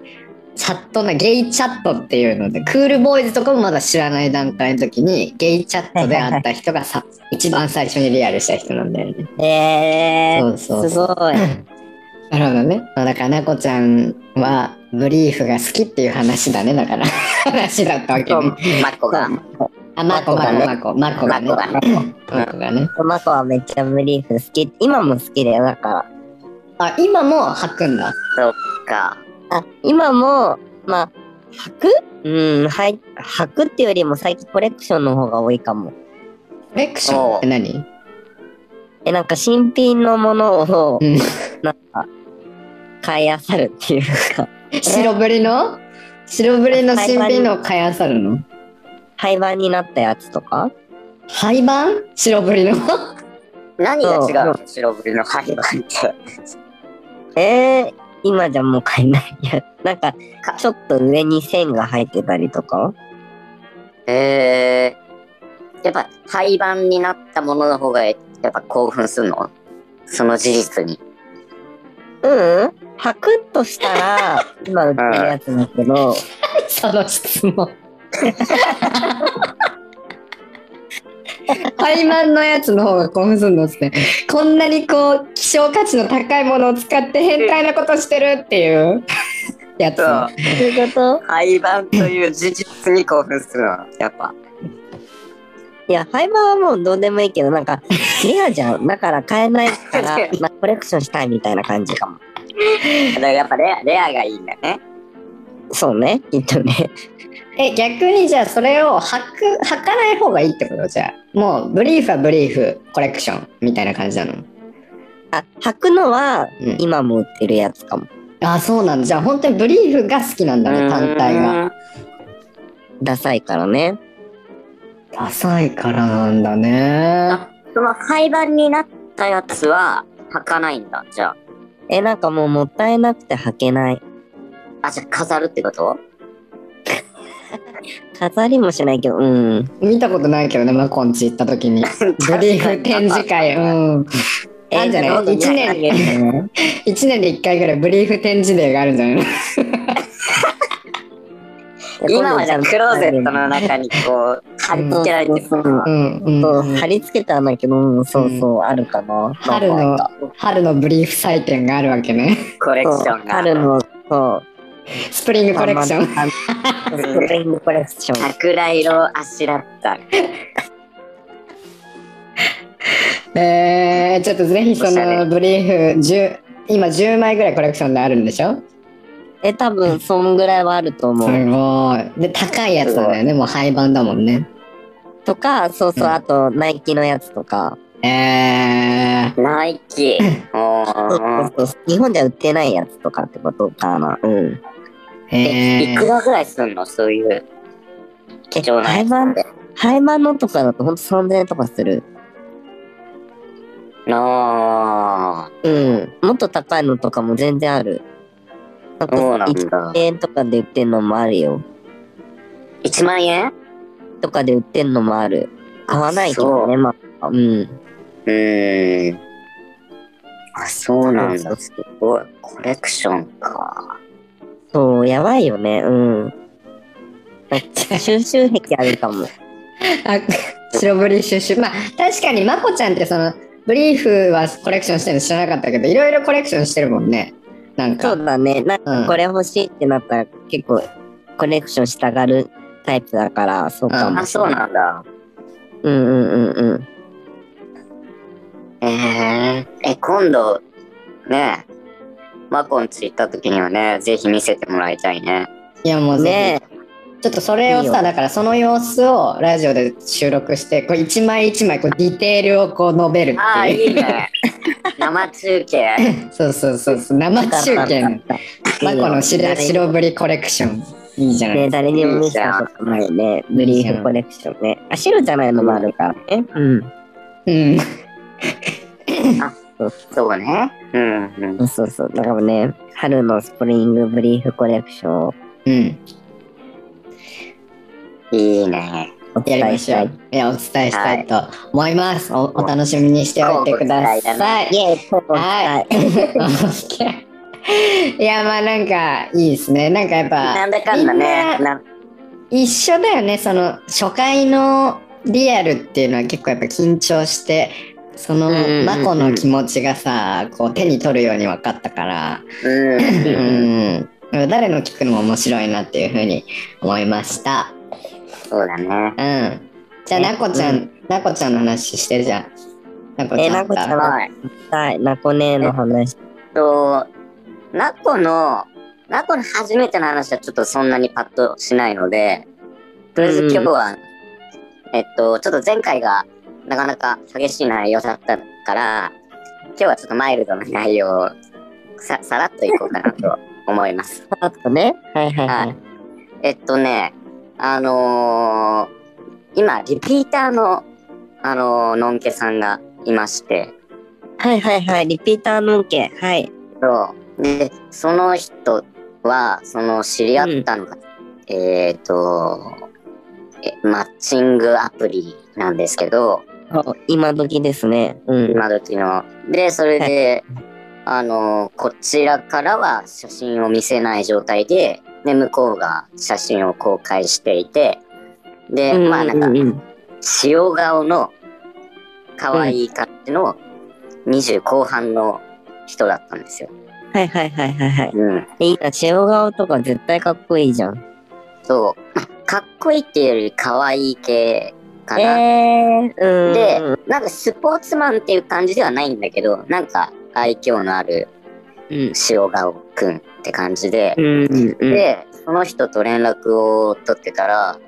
チャットな、ゲイチャットっていうので、クールボーイズとかもまだ知らない段階の時に、ゲイチャットで会った人がさ、一番最初にリアルした人なんだよね。えー、そうそうすごい。なるほどね。まあ、だから、なこちゃんは、ブリーフが好きっていう話だね、だから。話だったわけね。マコが。あ、まこ、まこ、まこ、まこがね。マコがね。マコはめっちゃブリーフ好き。今も好きだよ、だから。あ、今も履くんだ。そっか。あ、今も、まあ、履く？うん、はい、履くっていうよりも最近コレクションの方が多いかも。コレクションって何？え、なんか新品のものを、うんなんか、買い漁るっていうか、白ぶりの？白ぶりの新品のを買いあさるの？廃盤になったやつとか？廃盤白ぶりの？何が違うその白ブリの廃盤って。えー、今じゃもう買えない。いや、なんか、ちょっと上に線が入ってたりとか？えー、やっぱ廃盤になったものの方がやっぱ興奮するの？その事実に。うん。履くとしたら、今売ってるやつだけど、その質問。廃盤のやつの方が興奮するのっすねこんなにこう希少価値の高いものを使って変態なことしてるっていう。やつそう。そういう。こと廃盤という事実に興奮するの。やっぱ。いや、廃盤はもうどうでもいいけど、なんか、レアじゃん。だから買えないから、まあ、コレクションしたいみたいな感じかも。だからやっぱレアレアがいいんだね。そうね、きっとね。え逆にじゃあそれを履く履かない方がいいってことじゃあ？もうブリーフはブリーフコレクションみたいな感じなの？あ、履くのはうん、今も売ってるやつかも。あそうなんだじゃあ本当にブリーフが好きなんだね単体が。ダサいからね。ダサいからなんだねあその廃盤になったやつは履かないんだ。じゃえ、なんかもうもったいなくて履けない。あ。あ、じゃあ飾るってこと？飾りもしないけど、うん。見たことないけどねマコンチ行った時に ブリーフ展示会うん なんじゃない？一年上げてね1年で1回ぐらいブリーフ展示デーがあるんじゃないの今はじゃあクローゼットの中にこう貼り付けられてるそうそうそううんうんそううん貼り付けたんだけど、うんそうそう、あるかな。春の春のブリーフ祭典があるわけねコレクションが。春の、そう。スプリングコレクションン。スプリングコレクション。桜色あしらった。えー、ちょっとぜひそのブリーフ10今10枚ぐらいコレクションであるんでしょ？え、多分、そんぐらいはあると思すう。ごいで高いやつだよねもう廃盤だもんねとか、そうそう、うんあと、ナイキのやつとか。えー、ナイキ。ーそうそう日本じゃ売ってないやつとかってことかな。うん。え、えいくらぐらいすんの？そういう貴重なやつ廃盤、廃盤のとかだとほんと3000円とかする。あうん。もっと高いのとかも全然ある。なんそうかなんだ1円とかで売ってんのもあるよ。ー。1万円？とかで売ってんのもある。買わないけどね、まあ。うん。うーん。あ、そうなんだ。すごい。コレクションか。そう、やばいよね。うん。収集癖あるかも。ー、あ白ブリーシュシュまあ確かにまこちゃんってそのブリーフはコレクションしてるの知らなかったけどいろいろコレクションしてるもんねなんかそうだね。なんうんかこれ欲しいってなったら結構コレクションしたがるタイプだから、そうかもあ、そうしれない。なんだ。うんうんうんうん。えー、え、今度、ねマコンチ行った時にはね、ぜひ見せてもらいたいね。いやもうねちょっとそれをいいよさだからその様子をラジオで収録してこう一枚一枚こうディテールをこう述べるああ、っていういいね。生中継。そうそうそうそう生中継のマコの白白ブリコレクションいいじゃないね、誰にも見せたことないね。ブリーフコレクションね。あ、白じゃないのもあるからね。うん。うんそうね。うん、うん。そうそう。だからね、春のスプリングブリーフコレクションをうんいいね。おや伝えしたいりましょう。いやお伝えしたいと思います、おお楽しみにしておいてください。はい。いやまあなんかいいですね。なんかやっぱなんだかんだみね。一緒だよね。その初回のリアルっていうのは結構やっぱ緊張してそのうんうんうんうん。マコの気持ちがさこう手に取るように分かったから、うん。うん、誰の聞くのも面白いなっていうふうに思いました。そうだね。うん。じゃあねなこちゃん、うなこちゃんの話してじゃあ。なこちゃんえなこちゃんさは？い。はい、ナコネの話。と、ナコのナコの初めての話はちょっとそんなにパッとしないので、とりあえず今日は、えっと、ちょっと前回がなかなか激しい内容だったから、今日はちょっとマイルドな内容をささらっといこうかなと思います。さらっとね。はいはいははいい。えっとね、あのー今、リピーターの、あのーのんけさんがいまして、はいはいはい。リピーターのんけ。はい。そう。で、その人は、その知り合ったのが、えっ、と、えマッチングアプリなんですけど、今時ですね。うん。今時の。で、それで、あの、こちらからは写真を見せない状態で、で、向こうが写真を公開していて、で、うんまあなんかう、ん塩顔の可愛い感じの20後半の人だったんですよ。はいはいはいはいはい。うん。いいな、塩顔とか絶対かっこいいじゃん。そう。まあかっこいいっていうより可愛い系かな。えー、うん。で、なんかスポーツマンっていう感じではないんだけど、なんか愛嬌のあるうん。塩顔くんって感じで、うんうんうん。で、その人と連絡を取ってたら、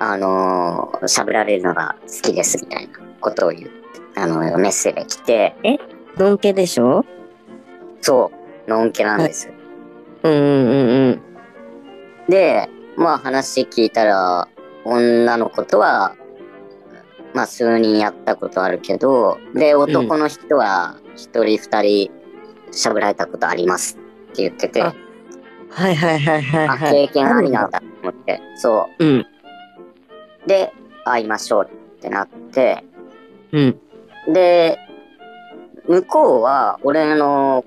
あのー喋られるのが好きですみたいなことを言う、あのメッセージが来て、のんけでしょ？そう、のんけなんです。うんうんうんうん。で、まあ話聞いたら、女の子とは、まあ数人やったことあるけど、で、男の人は一人二人喋られたことありますって言ってて、あはいはいはいはいあ、はい。経験ありなんだと思って、そうん。う。で、会いましょうってなって、うん。で、向こうは俺の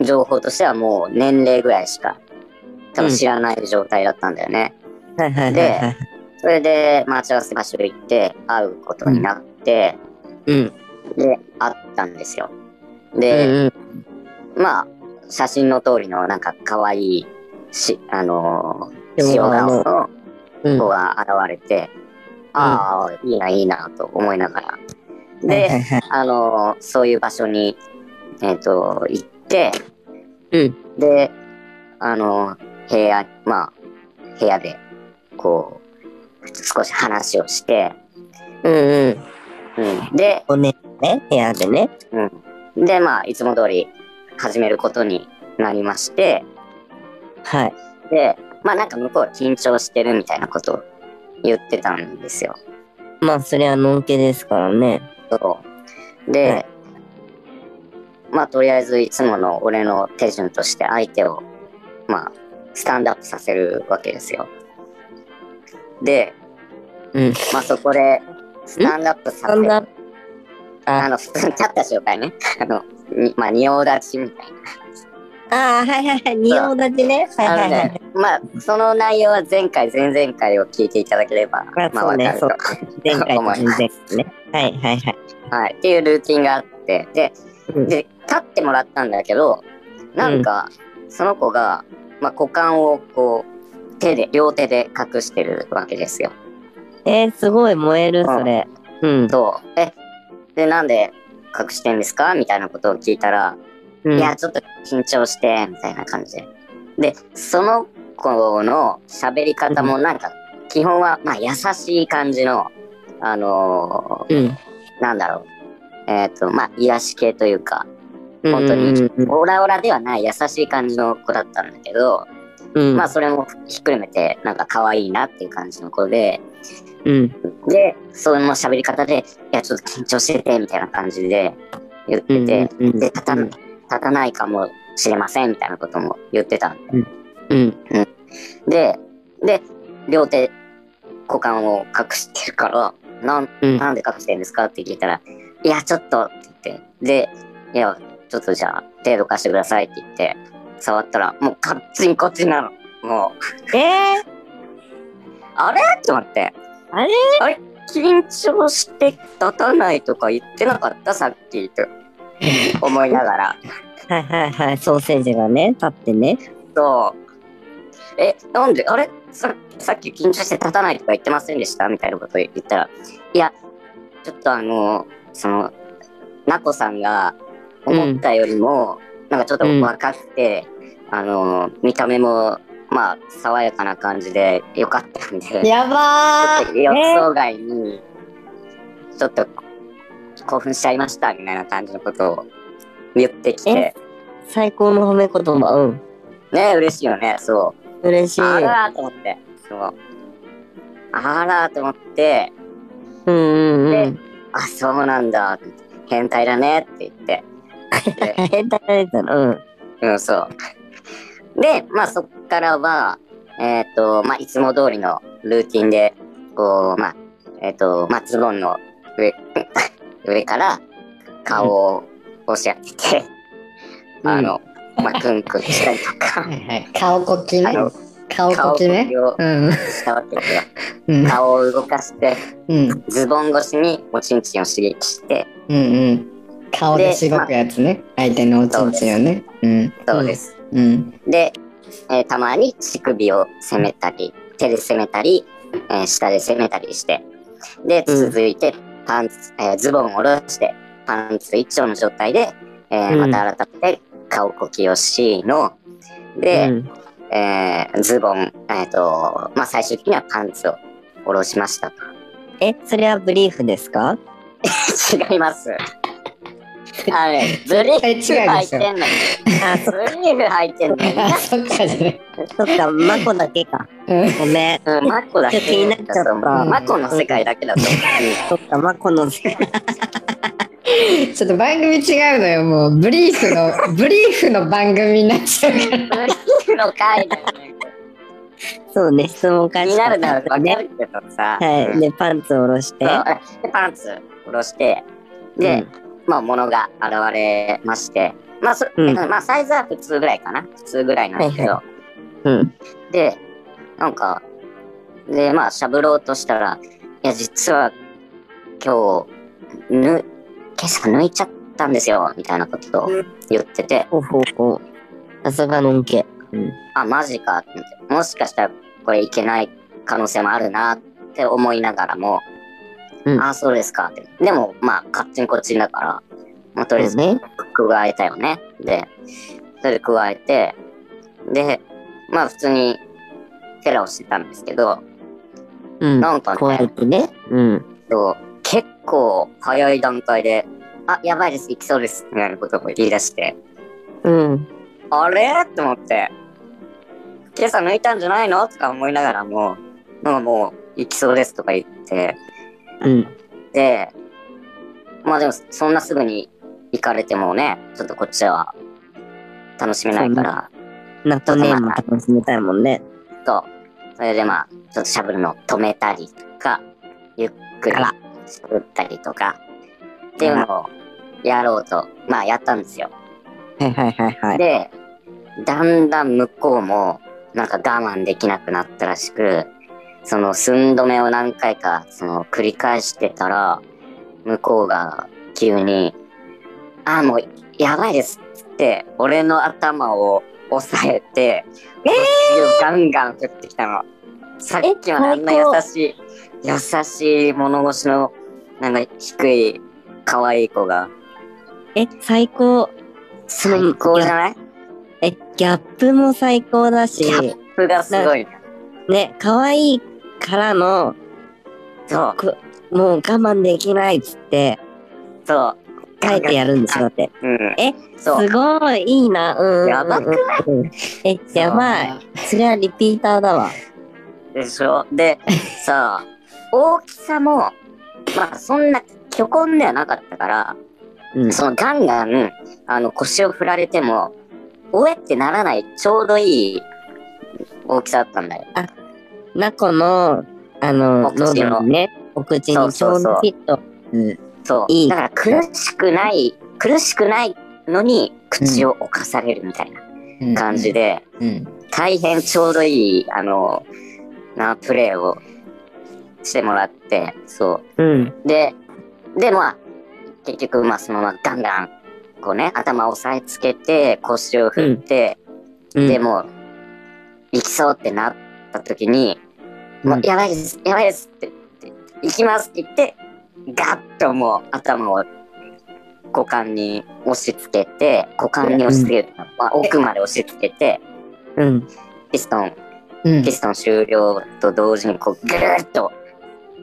情報としてはもう年齢ぐらいしか多分知らない状態だったんだよね。はいはいはいはい。それで待ち合わせ場所行って会うことになって、うん。で、会ったんですよ。うんで、うん。まあ、写真の通りのなんか可愛いし、あのー、塩顔のうん。子が現れて、ああ、いいな、いいなと思いながら。はいで、はいはいあのーそういう場所に、えっ、と、行って、うん。で、あのー部屋、まあ、部屋で、こう、少し話をして、うんうん。うん、で、おね、ね、部屋でね。うん、で、まあ、いつも通り始めることになりまして、はい。で、まあ、なんか向こうは緊張してるみたいなことを言ってたんですよ。まあ、それはのんけですからね。そう。で、はいまあ、とりあえずいつもの俺の手順として相手を、まあ、スタンドアップさせるわけですよ。で、うん。まあ、そこで、スタンドアップさせる。ああの、普通に立った瞬間ね。あの、にまあ、仁王立ちみたいな。あー、はいはいはい。仁王立ちね。はいはいはいね。、まあ、その内容は前回、前々回を聞いていただければ、まあまかると。前回 前々回ね。はいはいはい。はい。っていうルーティンがあって、で、うんで、立ってもらったんだけど、なんか、その子が、まあ、股間をこう、手で、両手で隠してるわけですよ。えー、すごい燃える、それ。うん。そう。え、で、なんで隠してんですか？みたいなことを聞いたら、うんいや、ちょっと緊張して、みたいな感じで。で、その子の喋り方もなんか、基本は、まあ、優しい感じの、あのーうん。なんだろう。えっ、と、まあ、癒し系というか、うん本当にオラオラではない優しい感じの子だったんだけど、うん。まあ、それもひっくるめて、なんか可愛いなっていう感じの子で、うん。で、その喋り方で、いや、ちょっと緊張してて、みたいな感じで言ってて、うんうんで、立た立たないかもしれません、みたいなことも言ってたんで。うん。で、で、両手、股間を隠してるから、なん、うん。なんで隠してるんですかって聞いたら、いや、ちょっと、って言って、で、いや、ちょっとじゃあ、手どかしてくださいって言って、触ったら、もうカッチンコチンなの。もう、えー、あれ？と思って。あれ？あれ緊張して立たないとか言ってなかった？さっきと思いながら。はいはいはい。ソーセージがね、立ってね。そう。え、なんであれ？ささっき緊張して立たないとか言ってませんでした？みたいなこと言ったら、いや、ちょっとあの、その、なこさんが思ったよりも、なんかちょっと若くて、あの、見た目も、まあ、爽やかな感じでよかったんで、やばー予想外に、ちょっと興奮しちゃいましたみたいな感じのことを言ってきて、最高の褒め言葉。うん。ね嬉しいよね、そう。嬉しい。あらーと思って、そう。あらーと思って、うんうんうん。あ、そうなんだ、変態だねって言って、で変態だったの。うん。うん、そう。で、まあそっからは、えっ、と、まあいつも通りのルーティンで、こう、まあ、えっ、と、まあズボンの上、上から顔を押し当てて、あの、まあクンクンしたりとか、はいはい。顔こきね。あの、顔こきね。顔んしたわけですよ。うん。顔を動かして、うん。ズボン越しにおちんちんを刺激して、うんうん。顔でしごくやつね。相手のおちんちんをね。うん。そうです。うん。で、えーたまに乳首を攻めたり、手で攻めたり、えー下で攻めたりして、で、うん。続いてパンツ、えーズボンを下ろして、パンツ一丁の状態で、えーうん。また改めて顔こきをしの、で、うん。えーズボン、えっ、と、まあ、最終的にはパンツを下ろしましたと。え、それはブリーフですか？違います。あれ、ブリーフ絶対違うでしょ履いてんのに。あ、そブリーフ履いてんのそっかそっか、マコだけか。うんごめん。うん、マコだけ気になっちゃったマコの世界だけだと思う。そっか、マコのせい。ちょっと番組違うのよもうブリーフのブリーフの番組になっちゃうからブリーフの回だよね。そうね、質問気返になるならわかね。るけどさ。はい。うんで、パンツを下ろして。パンツ下ろして、で、まあ、物が現れまして、まあ、そうんまあ、サイズは普通ぐらいかな。普通ぐらいなんですけど、はうん。で、なんか、で、まあ、しゃぶろうとしたら、いや、実は、今日、ぬ、今朝抜いちゃったんですよ、みたいなことを言ってて、ほうほうほう。さすがのんけ。うん。あ、マジかもしかしたらこれいけない可能性もあるなって思いながらも、うんあ、そうですかって。でも、まあ、勝手にこっちだから、まあ、とりあえずね。加えたよね。で、それで加えて、で、まあ普通にフェラをしてたんですけど、うん。なんか加えね、てね。うん。そう結構早い段階で、あ、やばいです、行きそうです、みたいなことを言い出して、うん。あれ？と思って、今朝抜いたんじゃないの？とか思いながらも、なんかもう、行きそうですとか言って、うん。で、まあでも、そんなすぐに行かれてもね、ちょっとこっちは楽しめないから、ナットネーム楽しみたいもんね。と、それでまあ、ちょっとしゃぶるのを止めたりとか、ゆっくりしゃぶったりとか、っていうのをやろうと、まあやったんですよ。はいはいはいはい。で、だんだん向こうも、なんか我慢できなくなったらしく、その寸止めを何回か、その繰り返してたら、向こうが急に、あ、もうやばいですっつって、俺の頭を押さえて、腰をガンガン振ってきたの。さっきはあんな優しい、優しい物腰の、なんか低い、可愛い子が、え、最高。最高じゃない？え、ギャップも最高だしギ、ャップがすごいね。ね、可愛いからの、そう。こもう我慢できないっつって、そう。書いてやるんでしょって。うん。え、すそう。ごい、いいな。うん。やばくない？え、やばい。それはリピーターだわ。でしょで、さあ、大きさも、まあそんな巨根ではなかったから、うん。そのガンガン、あの腰を振られても、おえってならないちょうどいい大きさだったんだよ。ナコの、あの、お口の喉にね、お口にちょうどフィット。うん。そう。いいだから苦しくない、苦しくないのに口を侵されるみたいな感じで、うん大変ちょうどいい、あの、な、プレーをしてもらって、そう。うん。で、で、まあ、結局、まあ、そのままガンガン、こうね、頭を押さえつけて、腰を振って、うん。でもう、行きそうってなった時に、もう、やばいです、やばいですって言って、行きますって言って、ガッともう頭を股間に押し付けて、股間に押し付ける、まあ、奥まで押し付けて、うん。ピストン、うんピストン終了と同時にこう、ぐーっと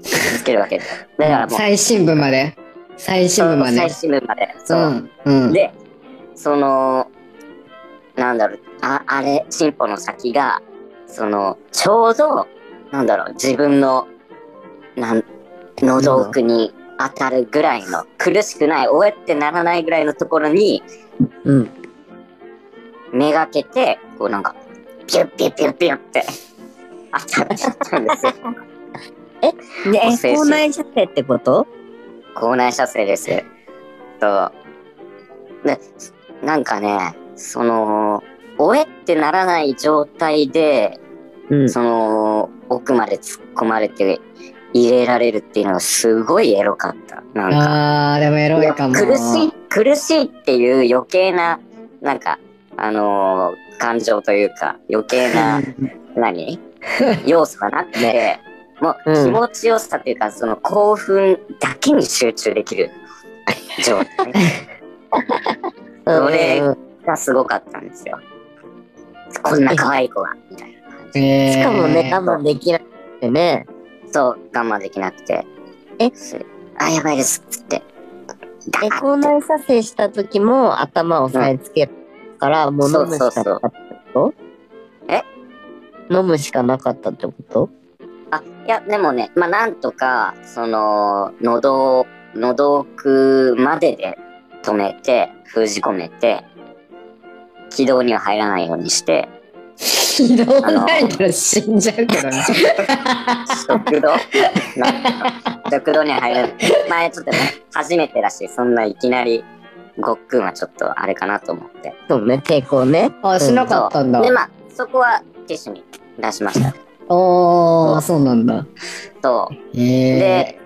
つけるわけです。だからもう、最深部まで。最深部まで最。深部まで。そう。ん。うん。で、その、なんだろう、ああれ、進歩の先が、その、ちょうど、なんだろう、自分の、なん、喉奥に当たるぐらいの、苦しくない、おえってならないぐらいのところに、うん。めがけて、こうなんか、ピュッピュッピュッピュッって、当たっちゃったんですよ。で、え補正口内射精ってこと？口内射精です。と、で、なんかね、その、おえってならない状態で、うん。その、奥まで突っ込まれて入れられるっていうのがすごいエロかった。なんか。ああ、でもエロいかも。苦しい、苦しいっていう余計な、なんか、あのー感情というか、余計な、何？要素がなくて、もううん気持ちよさっていうか、その興奮だけに集中できる状態 それがすごかったんですよ。こんな可愛い子が、みたいな。えーしかもね、我慢できなくてね。そう、我慢できなくて。えあ、やばいです、つって。え、口内射精した時も頭を押さえつけるから、もう飲むしかなかったってこと？え？飲むしかなかったってこと？あ、いや、でもね、まあ、なんとか、その、喉、喉奥までで止めて、封じ込めて、軌道には入らないようにして、ひどないから死んじゃうけどね。食堂食堂には入らない。前ちょっとね、初めてだし、そんないきなり、ごっくんはちょっとあれかなと思って。そうね、抵抗ね。あ、しなかったんだ。で、まあ、そこはティッシュに出しました。おー、そうなんだ。そう。えー、で、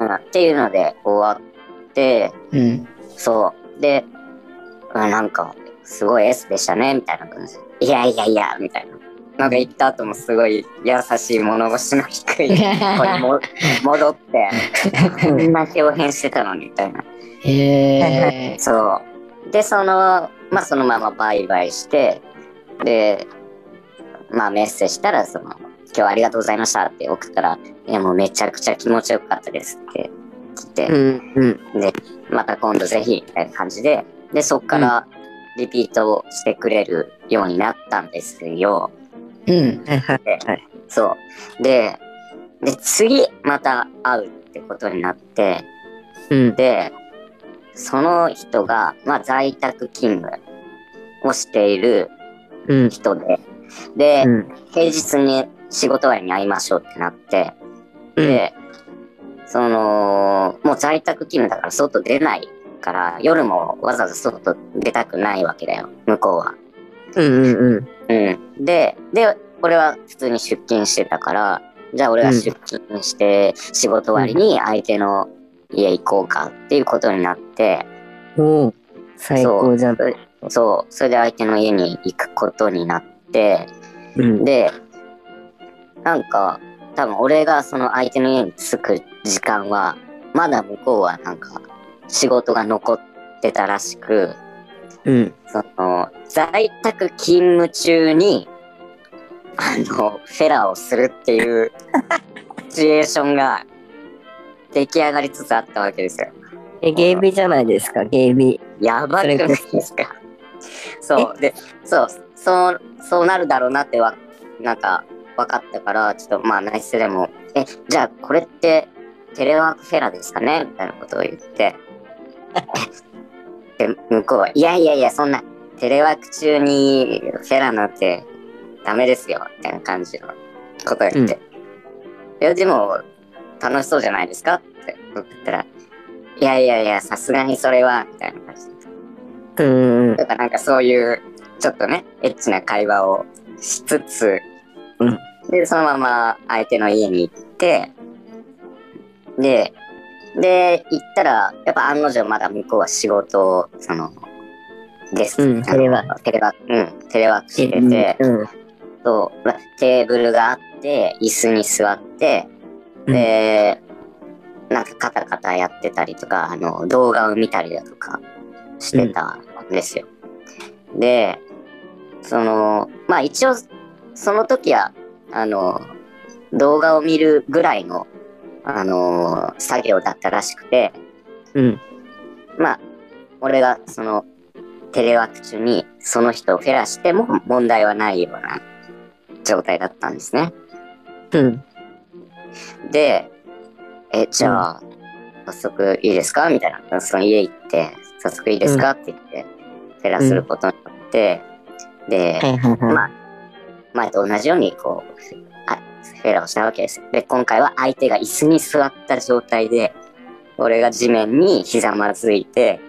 うんっていうので終わって、うん。そう。で、うんなんか、すごい S でしたね、みたいな感じで。いやいやいや、みたいな。なんか言った後もすごい優しい物腰の低い 子にも戻って、こんな表現してたのに、みたいな。えー、そう。で、その、まあそのままバイバイして、で、まあメッセージしたら、その、今日はありがとうございましたって送ったら、いやもうめちゃくちゃ気持ちよかったですって来て、うん、うん。で、また今度ぜひ、みたいな感じで、で、そっからリピートをしてくれるようになったんですよ。うん。はいはいはい。そう。で、で、次、また会うってことになって、うん。で、その人が、まあ、在宅勤務をしているうん。人で、で、うん。平日に仕事終わりに会いましょうってなって、うんで、その、もう在宅勤務だから外出ないから、夜もわざわざ外出たくないわけだよ、向こうは。うんうんうん。うん。で、で、俺は普通に出勤してたから、じゃあ俺が出勤して仕事終わりに相手の家行こうかっていうことになって、おお、最高じゃん。そうそう、それで相手の家に行くことになって、うん。で、なんか、多分俺がその相手の家に着く時間は、まだ向こうはなんか仕事が残ってたらしく、うん。その、在宅勤務中に、あの、フェラをするっていう シチュエーションが出来上がりつつあったわけですよ。え、ゲイビじゃないですか、ゲイビ。やばくないですか？そう。で、そう、そう、そうなるだろうなっては、なんか、分かったから、ちょっとまあ、ナイスでも、え、じゃあこれって、テレワークフェラですかね？みたいなことを言って。で、向こうは、いやいやいや、そんな、テレワーク中にフェラなんてダメですよ、みたいな感じのことを言って。いや、でも、楽しそうじゃないですかって言ったら、いやいやいや、さすがにそれは、みたいな感じで。うん。とかなんかそういうちょっとねエッチな会話をしつつ、うんでそのまま相手の家に行ってでで行ったらやっぱ案の定まだ向こうは仕事をそのです、うんテレワークテレワークうんテレワークしてて、うん。そうまテーブルがあって椅子に座ってうんで、なんかカタカタやってたりとか、あの、動画を見たりだとかしてたんですよ。で、その、まあ一応、その時は、あの、動画を見るぐらいの、あの作業だったらしくて、うん。まあ、俺がその、テレワーク中にその人をフェラしても問題はないような状態だったんですね。うん。で、え、じゃあ、早速いいですか？みたいな。その家行って、早速いいですか、って言って、フェラすることになって、で、はいはいはい。まあ、前と同じように、こう、あフェラをしたわけです。で、今回は相手が椅子に座った状態で、俺が地面にひざまずいて、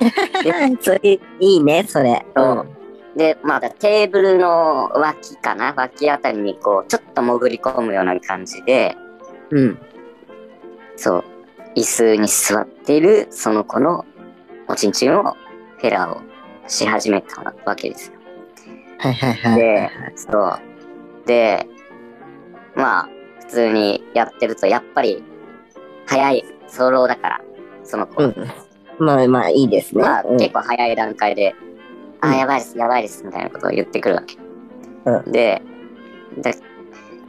それ、いいね、それ。そうで、まだテーブルの脇かな？脇あたりにこう、ちょっと潜り込むような感じで、うん。そう、椅子に座っているその子のおちんちんをフェラをし始めたわけですよ。はいはいはい。で、そう。で、まあ、普通にやってると、やっぱり、早い、早漏だから、その子は。うん。まあまあ、いいですね。まあ、うん結構早い段階で、あ、うんやばいです、やばいです、みたいなことを言ってくるわけ。うで、で、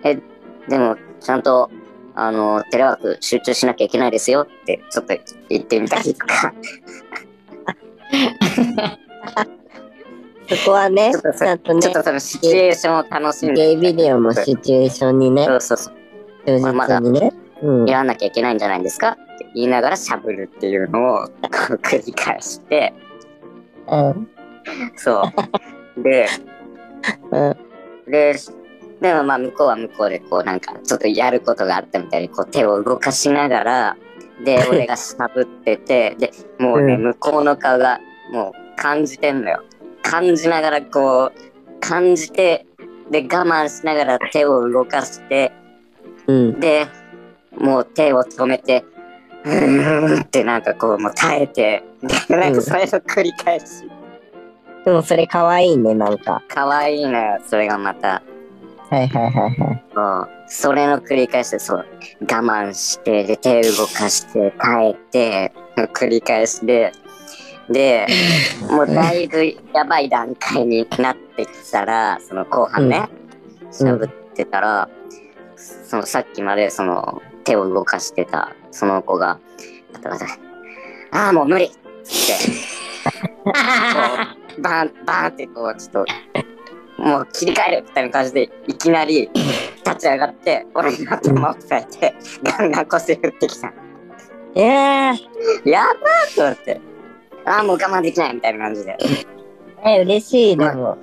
え、でも、ちゃんと、あの、テレワーク集中しなきゃいけないですよって、ちょっと言ってみたりとか、そこはね、ちょっとそねちょっ、とそのシチュエーションを楽しんで。ゲイビデオのシチュエーションにねそ、うそうそう。忠まだ実にね。うん。やらなきゃいけないんじゃないんですか？って言いながらしゃぶるっていうのを繰り返して、うん。そう。で、うん。で、でもまあ向こうは向こうでこうなんかちょっとやることがあったみたいにこう手を動かしながら、で、俺がしゃぶってて、で、もうね、うん向こうの顔がもう感じてんのよ。感じながらこう、感じて、で、我慢しながら手を動かして、うん。で、もう手を止めて、うーんってなんかこうもう耐えて、で なんかそれの繰り返し。でもそれ可愛いね、なんか。可愛いのよ、それがまた。はいはいはいはい。そうそれの繰り返しで、そう、我慢して、で、手動かして、耐えて、の繰り返しで、で、もうだいぶやばい段階になってきたら、その後半ね、しゃぶってたら、そのさっきまでその手を動かしてたその子が、ああ、もう無理って、バーン、バーンってこう、ちょっと、もう切り替えるみたいな感じで、いきなり立ち上がって、俺の頭を押さえて、ガンガン腰振ってきた。ええやばーと思って。ああ、もう我慢できないみたいな感じで。え、嬉しい、でも。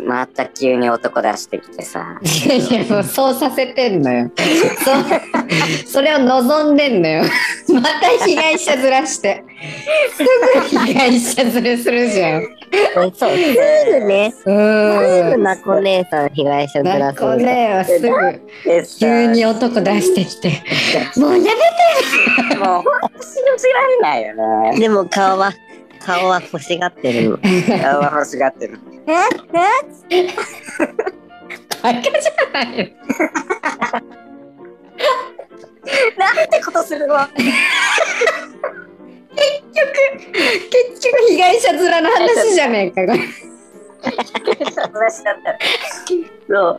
また急に男出してきてさ。いやいやもうそうさせてんのよ。そそれを望んでんのよ。また被害者ずらして。すぐ被害者ずれするじゃん。そう、すぐね、すうぐん。なこ姉さん被害者ずらなこすんだ。ねはすぐ急に男出してきて。もうやめもう、信じられないよね。でも顔は、顔は欲しがってるの。顔は欲しがってる。バカじゃないよ。なんてことするの？結局被害者面の話じゃねえか。これ話だったら。そう。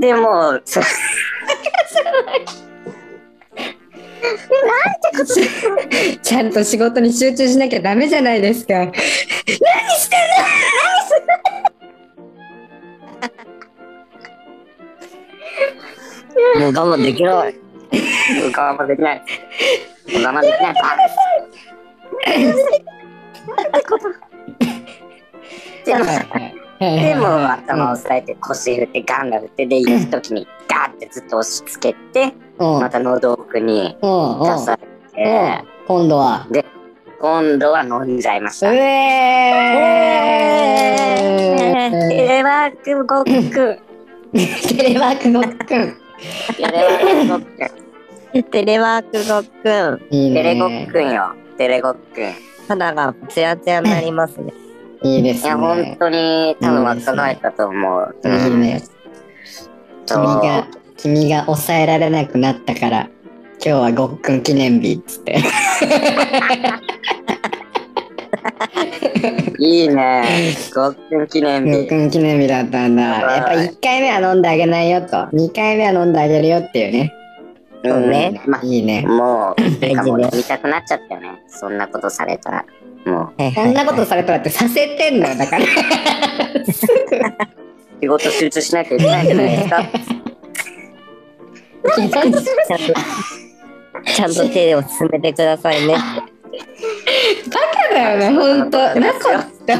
でも、そう ちゃんと仕事に集中しなきゃダメじゃないですか。もう我慢できない。我慢できない。我慢できない。で も、でも頭を押さえて腰振ってガンガン振ってで行く時にガーってずっと押し付けてうんまた喉奥に出されて今度は。で今度は飲んじゃいました。えー レワークごっくん。テレワークごっくん。テレワークごっくん。テレワークごっくテレごっね。くんよ。テレごっくん。い肌がツヤツヤになりますね。いいですや、本ね。当に多分若返ったと思う。いいね。そう君が、君が抑えられなくなったから、日はごっくん記念日っつって。いいね。ごっくん記念日ごっく。ん記念日だったんだ。はいやっぱ1回目は飲んであげないよと。2回目は飲んであげるよっていうね。そうねまいいねあ、。もう、てかもう大事ねやりたくなっちゃったよね。そんなことされたら。もう、はいこんなことされたらってさせてんの？よだから。仕事集中しなきゃいけないじゃないですか。ちゃんと、ちゃんと手を進めてくださいね。だよね、本当なかった。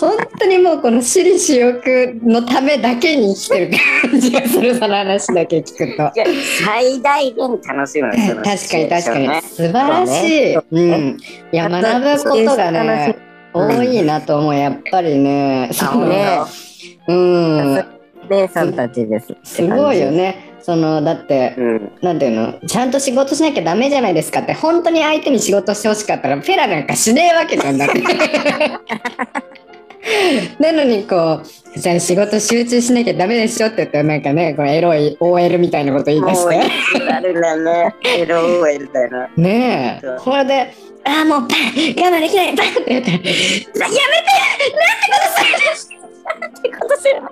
本当にもうこの私利私欲のためだけに生きてる感じがする、その話だけ聞くと。いや最大限楽しむ確かに確かに。ね素晴らしい。そううん。いや、学ぶことがね、多いなと思う。やっぱりね。あそのねうん。姉さんたちです。すごいよ。ね。その、だって、うん。なんていうの？ちゃんと仕事しなきゃダメじゃないですかって本当に相手に仕事してほしかったらフェラなんかしねえわけじゃんだって。なのにこうじゃあ仕事集中しなきゃダメでしょって言ってなんかねこのエロい OL みたいなこと言い出しもう、てあるん だよな。ねえ。これで「ああもうパン我慢できないパン!」って言って「やめてなんてことするの？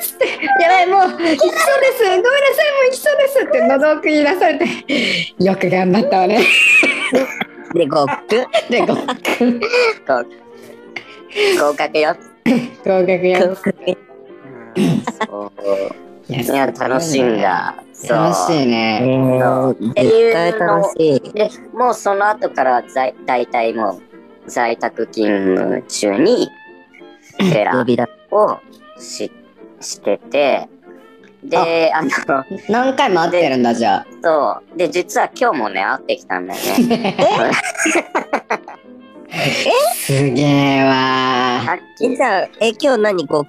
つって「やばいもう行きそうです。ごめんなさいもう行きそうです」って喉奥に出されてよく頑張ったわね で、ごっく。で合格合格よ。合格よ。合格そういや楽しいんだ。楽しいえねー、絶対楽しい。で、もうその後から在大体もう在宅勤務中にフェラをししてて、で、あの、何回も会ってるんだじゃあ。そう。で、実は今日もね、会ってきたんだよね。すげえわ。さっえ、きじゃあ、え、今日何ご、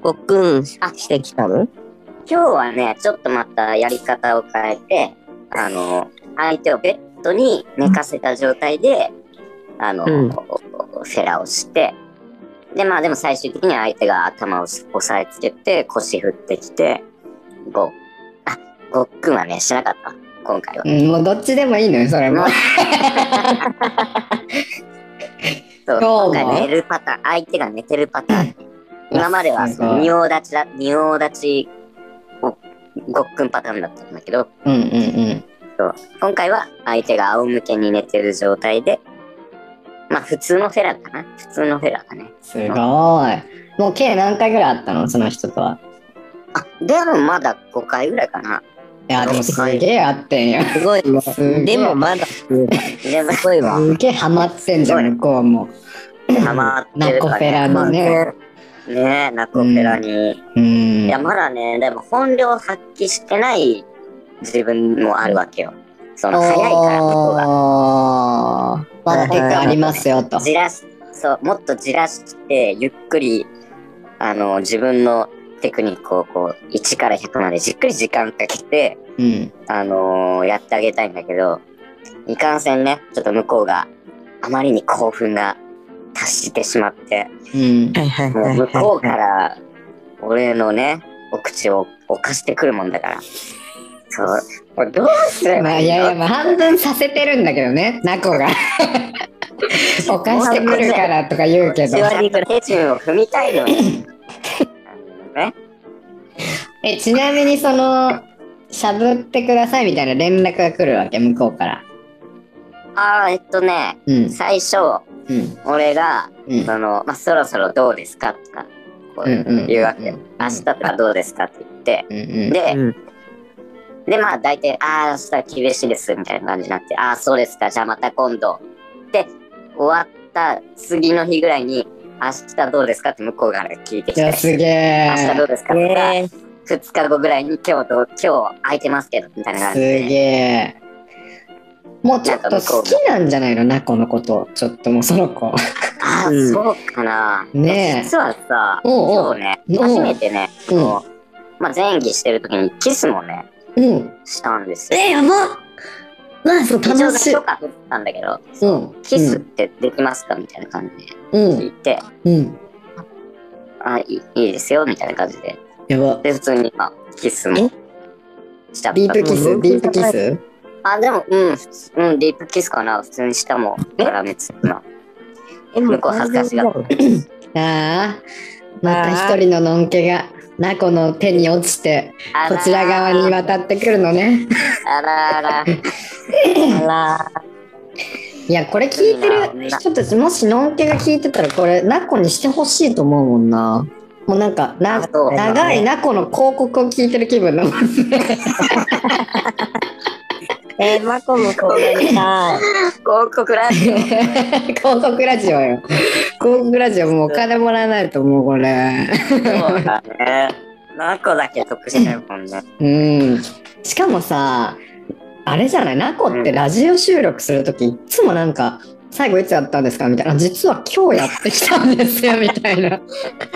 ごっくんしてきたの？今日はね、ちょっとまたやり方を変えて、あの、相手をベッドに寝かせた状態で、あの、うん。フェラをして、で、まあでも最終的には相手が頭を押さえつけて、腰振ってきて、ご、あ、ごっくんはね、しなかった。今回は。うんもうどっちでもいいのよそれも。そう、今回寝るパターン、相手が寝てるパターン。今までは仁王立ちだ、仁王立ちごごっくんパターンだったんだけど、うんうんうん。そう今回は相手が仰向けに寝てる状態で、まあ普通のフェラかな。普通のフェラだね。すごい。もう計何回ぐらいあったのその人とは？あ、でもまだ5回ぐらいかな。いやでもすげえ合ってんよすごいね。でもまだ、すでも、ごいわ。すげえハマってんじゃん向こうもハマってナるからコフェラのねねえ、ナコフェラに。うんいや、まだね、でも本領発揮してない自分もあるわけよ。その早いから、向こうが。まだ結構ありますよとじらし、そう、もっとじらして、ゆっくり、あの、自分のテクニックをこう、1から100までじっくり時間かけて、うん。あのーやってあげたいんだけど、いかんせんね、ちょっと向こうがあまりに興奮が達してしまって、うん。もうはい向こうはから俺のね、お口を犯してくるもんだから。そう、これどうすれまあばいいの？いやいやまあ半分させてるんだけどねナコが。犯してくるからとか言うけど。手順を踏みたいのよ。あのね、えちなみにそのしゃぶってくださいみたいな連絡が来るわけ？向こうから。あーえっとね、うん。最初、うん。俺が、うん。その、まあ、そろそろどうですかとか、こううんうん言うわけ。うん明日とかどうですかって言って、うんうん。で、うん。で、まあ、大体、ああ、明日厳しいです、みたいな感じになって、ああ、そうですか、じゃあまた今度。で、終わった次の日ぐらいに、明日どうですかって向こうから聞いてきて、いやすげ明日どうえですかとか、え2日後ぐらいに今日どう、今日空いてますけど、みたいな感すじで。げえ。もうちょっと好きなんじゃないのナコのこと。ちょっともうその子。ああ、う んそうかな。ねえ。実はさ、おうおう。今日ね、初めてね、うん。まあ、前儀してる時にキスもね、うん。したんですよ。えやばなそう楽しい。許可取ったんだけど、うん。キスってできますかみたいな感じでうん。聞いて、うん。あいいいいですよ、みたいな感じで。やば。で、普通に、まあ、キスもしちゃった。ディープキス？うんディープキス？あ、でも、うん、うん、ディープキスかな。普通に舌も絡めつつな。え、向こう恥ずかしがっああ、また一人ののんけが、ナコの手に落ちて、こちら側に渡ってくるのね。あら あら。あらいや、これ聞いてる人たち、もしのんけが聞いてたら、これ、ナコにしてほしいと思うもんな。もうなんか、な長いナコの広告を聞いてる気分だもんね。えー、マコもこうなりたい。広告ラジオ。広告ラジオよ。広告ラジオもうお金もらえないと思う、これ。そうだね。何個だけ得してるもんね。うん。しかもさ、あれじゃない、ナコってラジオ収録するとき、いつもなんか、最後いつやったんですか？みたいな。あ実は今日やってきたんですよ、みたいな。た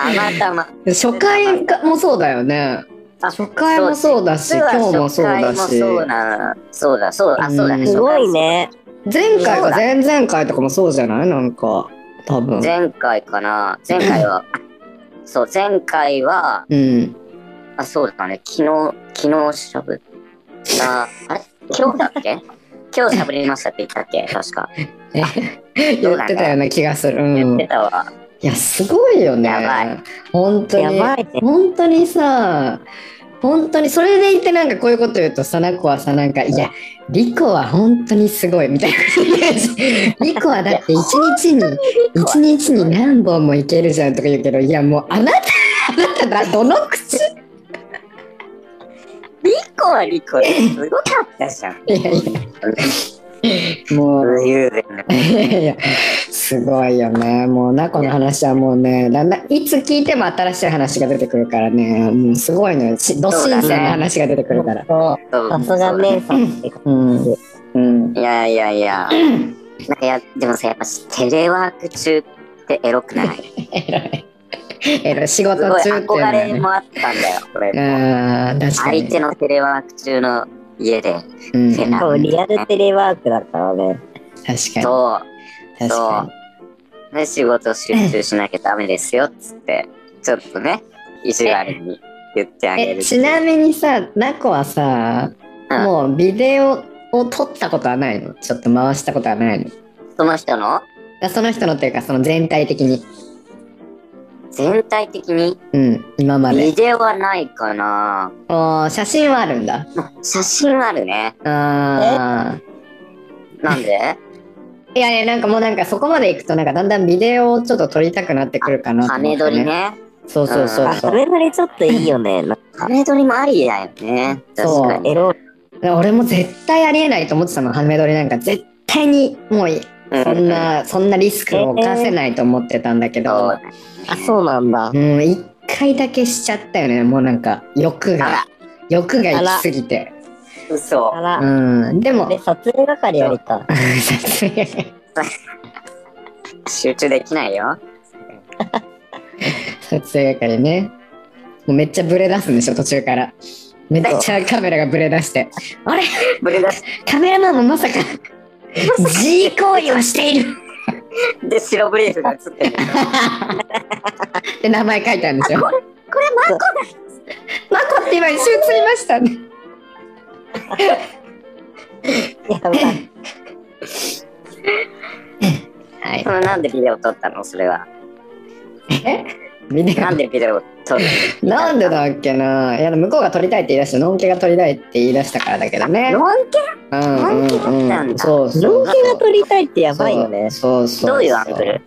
またま。初回がもそうだよね。あ初回もそうだし、今日もそうだし。そうなそうだ、そうだ、あ、そうだすごいね。前回か前々回とかもそうじゃない？なんか、多分。前回かな前回は、そう、前回は、うん。あ、そうだね。昨日、昨日しゃぶった、あれ？今日だっけ？今日しゃぶりましたって言ったっけ？確か。言ってたような気がする。うん言って。たわ。いや、すごいよね。やばい本当に。やばいね本当にさ、本当にそれでいてなんかこういうこと言うとさ、なこはさ、なんか、いや、リコは本当にすごいみたいな。リコはだって一日に、一日に何本もいけるじゃんとか言うけど、いやもうあなた、あなただ、どの口リコはリコですごかったじゃん。いやいや、もう。いやいや、すごいよね。もう、ナコの話はもうね、だんだん、いつ聞いても新しい話が出てくるからね、もうすごいのよ。しど新鮮な話が出てくるから。さすが姉さんってうん。うん。いやいやいや。なんかや、でもさ、やっぱテレワーク中ってエロくないえらい？仕事すごい中っていうのは憧れね。もあったんだよ、これ。ああ、確かに。相手のテレワーク中の家で。うん、せなそう、リアルテレワークだからね。確かに。そう。確かで、仕事集中しなきゃダメですよ、つって、ちょっとね、意地悪に言ってあに。げる。え、ちなみにさ、ナコはさ、うんもうビデオを撮ったことはないの？ちょっと回したことはないの？その人の？あその人のっていうか、その全体的に。全体的にうん、今までビ。デオはないかなおー写真はあるんだ。写真あるね。あなんで？ー いやいや、なんかもうなんかそこまで行くと、なんかだんだんビデオをちょっと撮りたくなってくるかなとハ思って、メ撮り。ね。そうそうそうあ、そう。それなりちょっといいよね。なんハメ撮りもありだよね。確かに。エロ俺も絶対ありえないと思ってたの、ハメ撮りなんか絶対にもうそんな、そんなリスクを犯せないと思ってたんだけど、あ、そうなんだ。うん、一回だけしちゃったよね。もうなんか欲が欲が行き過ぎて。嘘。うん、でも、で、撮影係やりたい。撮影 集中できないよ。撮影係ね。もうめっちゃブレ出すんでしょ、途中から。めっちゃカメラがブレ出して。あれ？ブレ出しカメラマンもまさか G 行為をしているで、白ブリーフが映ってる。って名前書いてあるんでしょ？これ、これマコだマコって今一瞬映りましたね。やばい。はいそ。のなんでビデオ撮ったの？それは。え？ビデなんでビデオ撮るオ。なんでだっけないや、向こうが撮りたいって言い出して、のんけが撮りたいって言い出したからだけどね。のんけ？のんけだったうんん。だそうそう。ロケが撮りたいってやばいよね。そうそう。どういうアングル？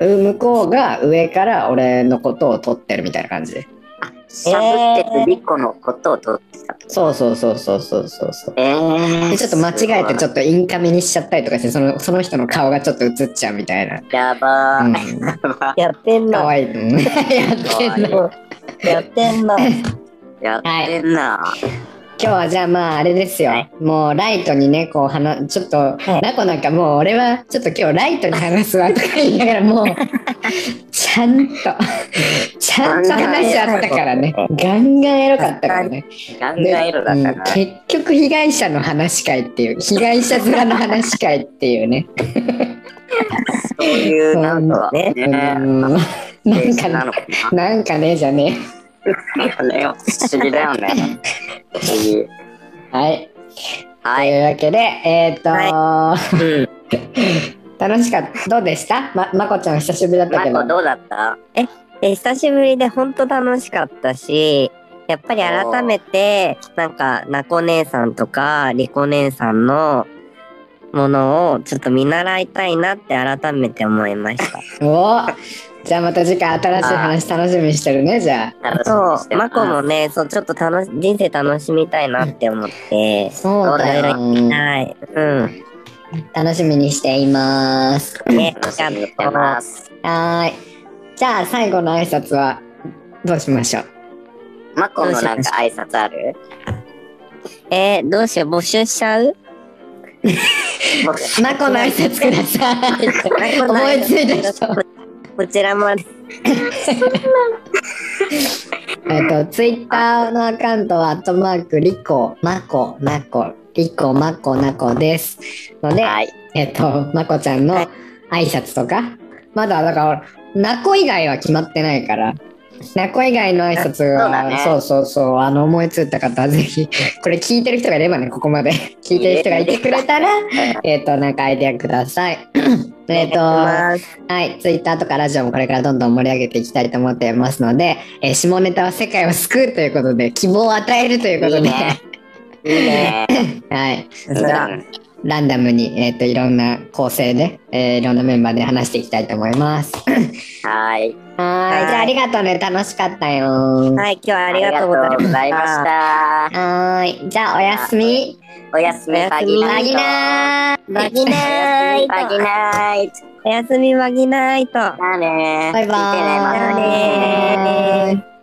向こうが上から俺のことを撮ってるみたいな感じで。あ、しゃぶってるリコのことを撮ってた。そうそうそうそうそうそうそう。えー。でちょっと間違えてちょっっとインカメにしちゃったりとかしてそのその人の顔がちょっと映っちゃうみたいな。と。やばうんー。や ばやってんな。かわいい。うん やってんの。やってんな。やってんな。今日はじゃあまああれですよ。はいもうライトにねこう話ちょっと、いナコなんかもう俺はちょっと今日ライトに話すわとか言いながらもうちゃんとちゃんと話し合ったからね。ガンガンエロかったからね。ガンガン色だったな。うん結局被害者の話会っていう被害者面の話会っていうね。そういう、なんか、ねうんね。なんかなな。なんかねじゃね不思議だよね。不思議。はい。はい。というわけで、えっ、と、うん。楽しかった。どうでした？ま、まこちゃん久しぶりだったけど。マコどうだった？え久しぶりで本当楽しかったし、やっぱり改めて、なんか、なこ姉さんとか、りこ姉さんのものをちょっと見習いたいなって改めて思いました。おじゃあまた次回新しい話楽しみにしてるね、じゃ楽しみにそう、ま。こもね、そう、ちょっと楽し、人生楽しみたいなって思ってあ。、そうだよ。はい、うん。楽しみにしています。ね、楽しみにしてます。はーい。じゃあ最後の挨拶はどうしましょう？マコのなんか挨拶ある？えー、どうしよう、募集しちゃう？まこの挨拶ください。思いついた人。こちらまで。えっと、ツイッターのアカウントは、アットマーク、リコ、マコ、ナコ、リコ、マコ、ナコです。ので、はい。えっと、まこちゃんのはい。挨拶とか、まだ、だから、ナコ以外は決まってないから、ナコ以外の挨拶は、ね。そうそうそう、あの、思いついた方はぜひ、これ聞いてる人がいればね、ここまで。聞いてる人がいてくれたら、え。っと、なんかアイデアください。えっと、はい、ツイッターとかラジオもこれからどんどん盛り上げていきたいと思っていますので、えー下ネタは世界を救うということで、希望を与えるということで、いいねいいね。はい、普段ランダムに、えっといろんな構成で、えーいろんなメンバーで話していきたいと思います。はい。はい、じゃあありがとうね、楽しかったよ。はい、今日はありがとうございました。ざいました。はい、じゃあおやすみ。おやすみ、バギナイト。バギナイトバギナイト。おやすみバギナイト。またね。バイバーイ。バイバーイ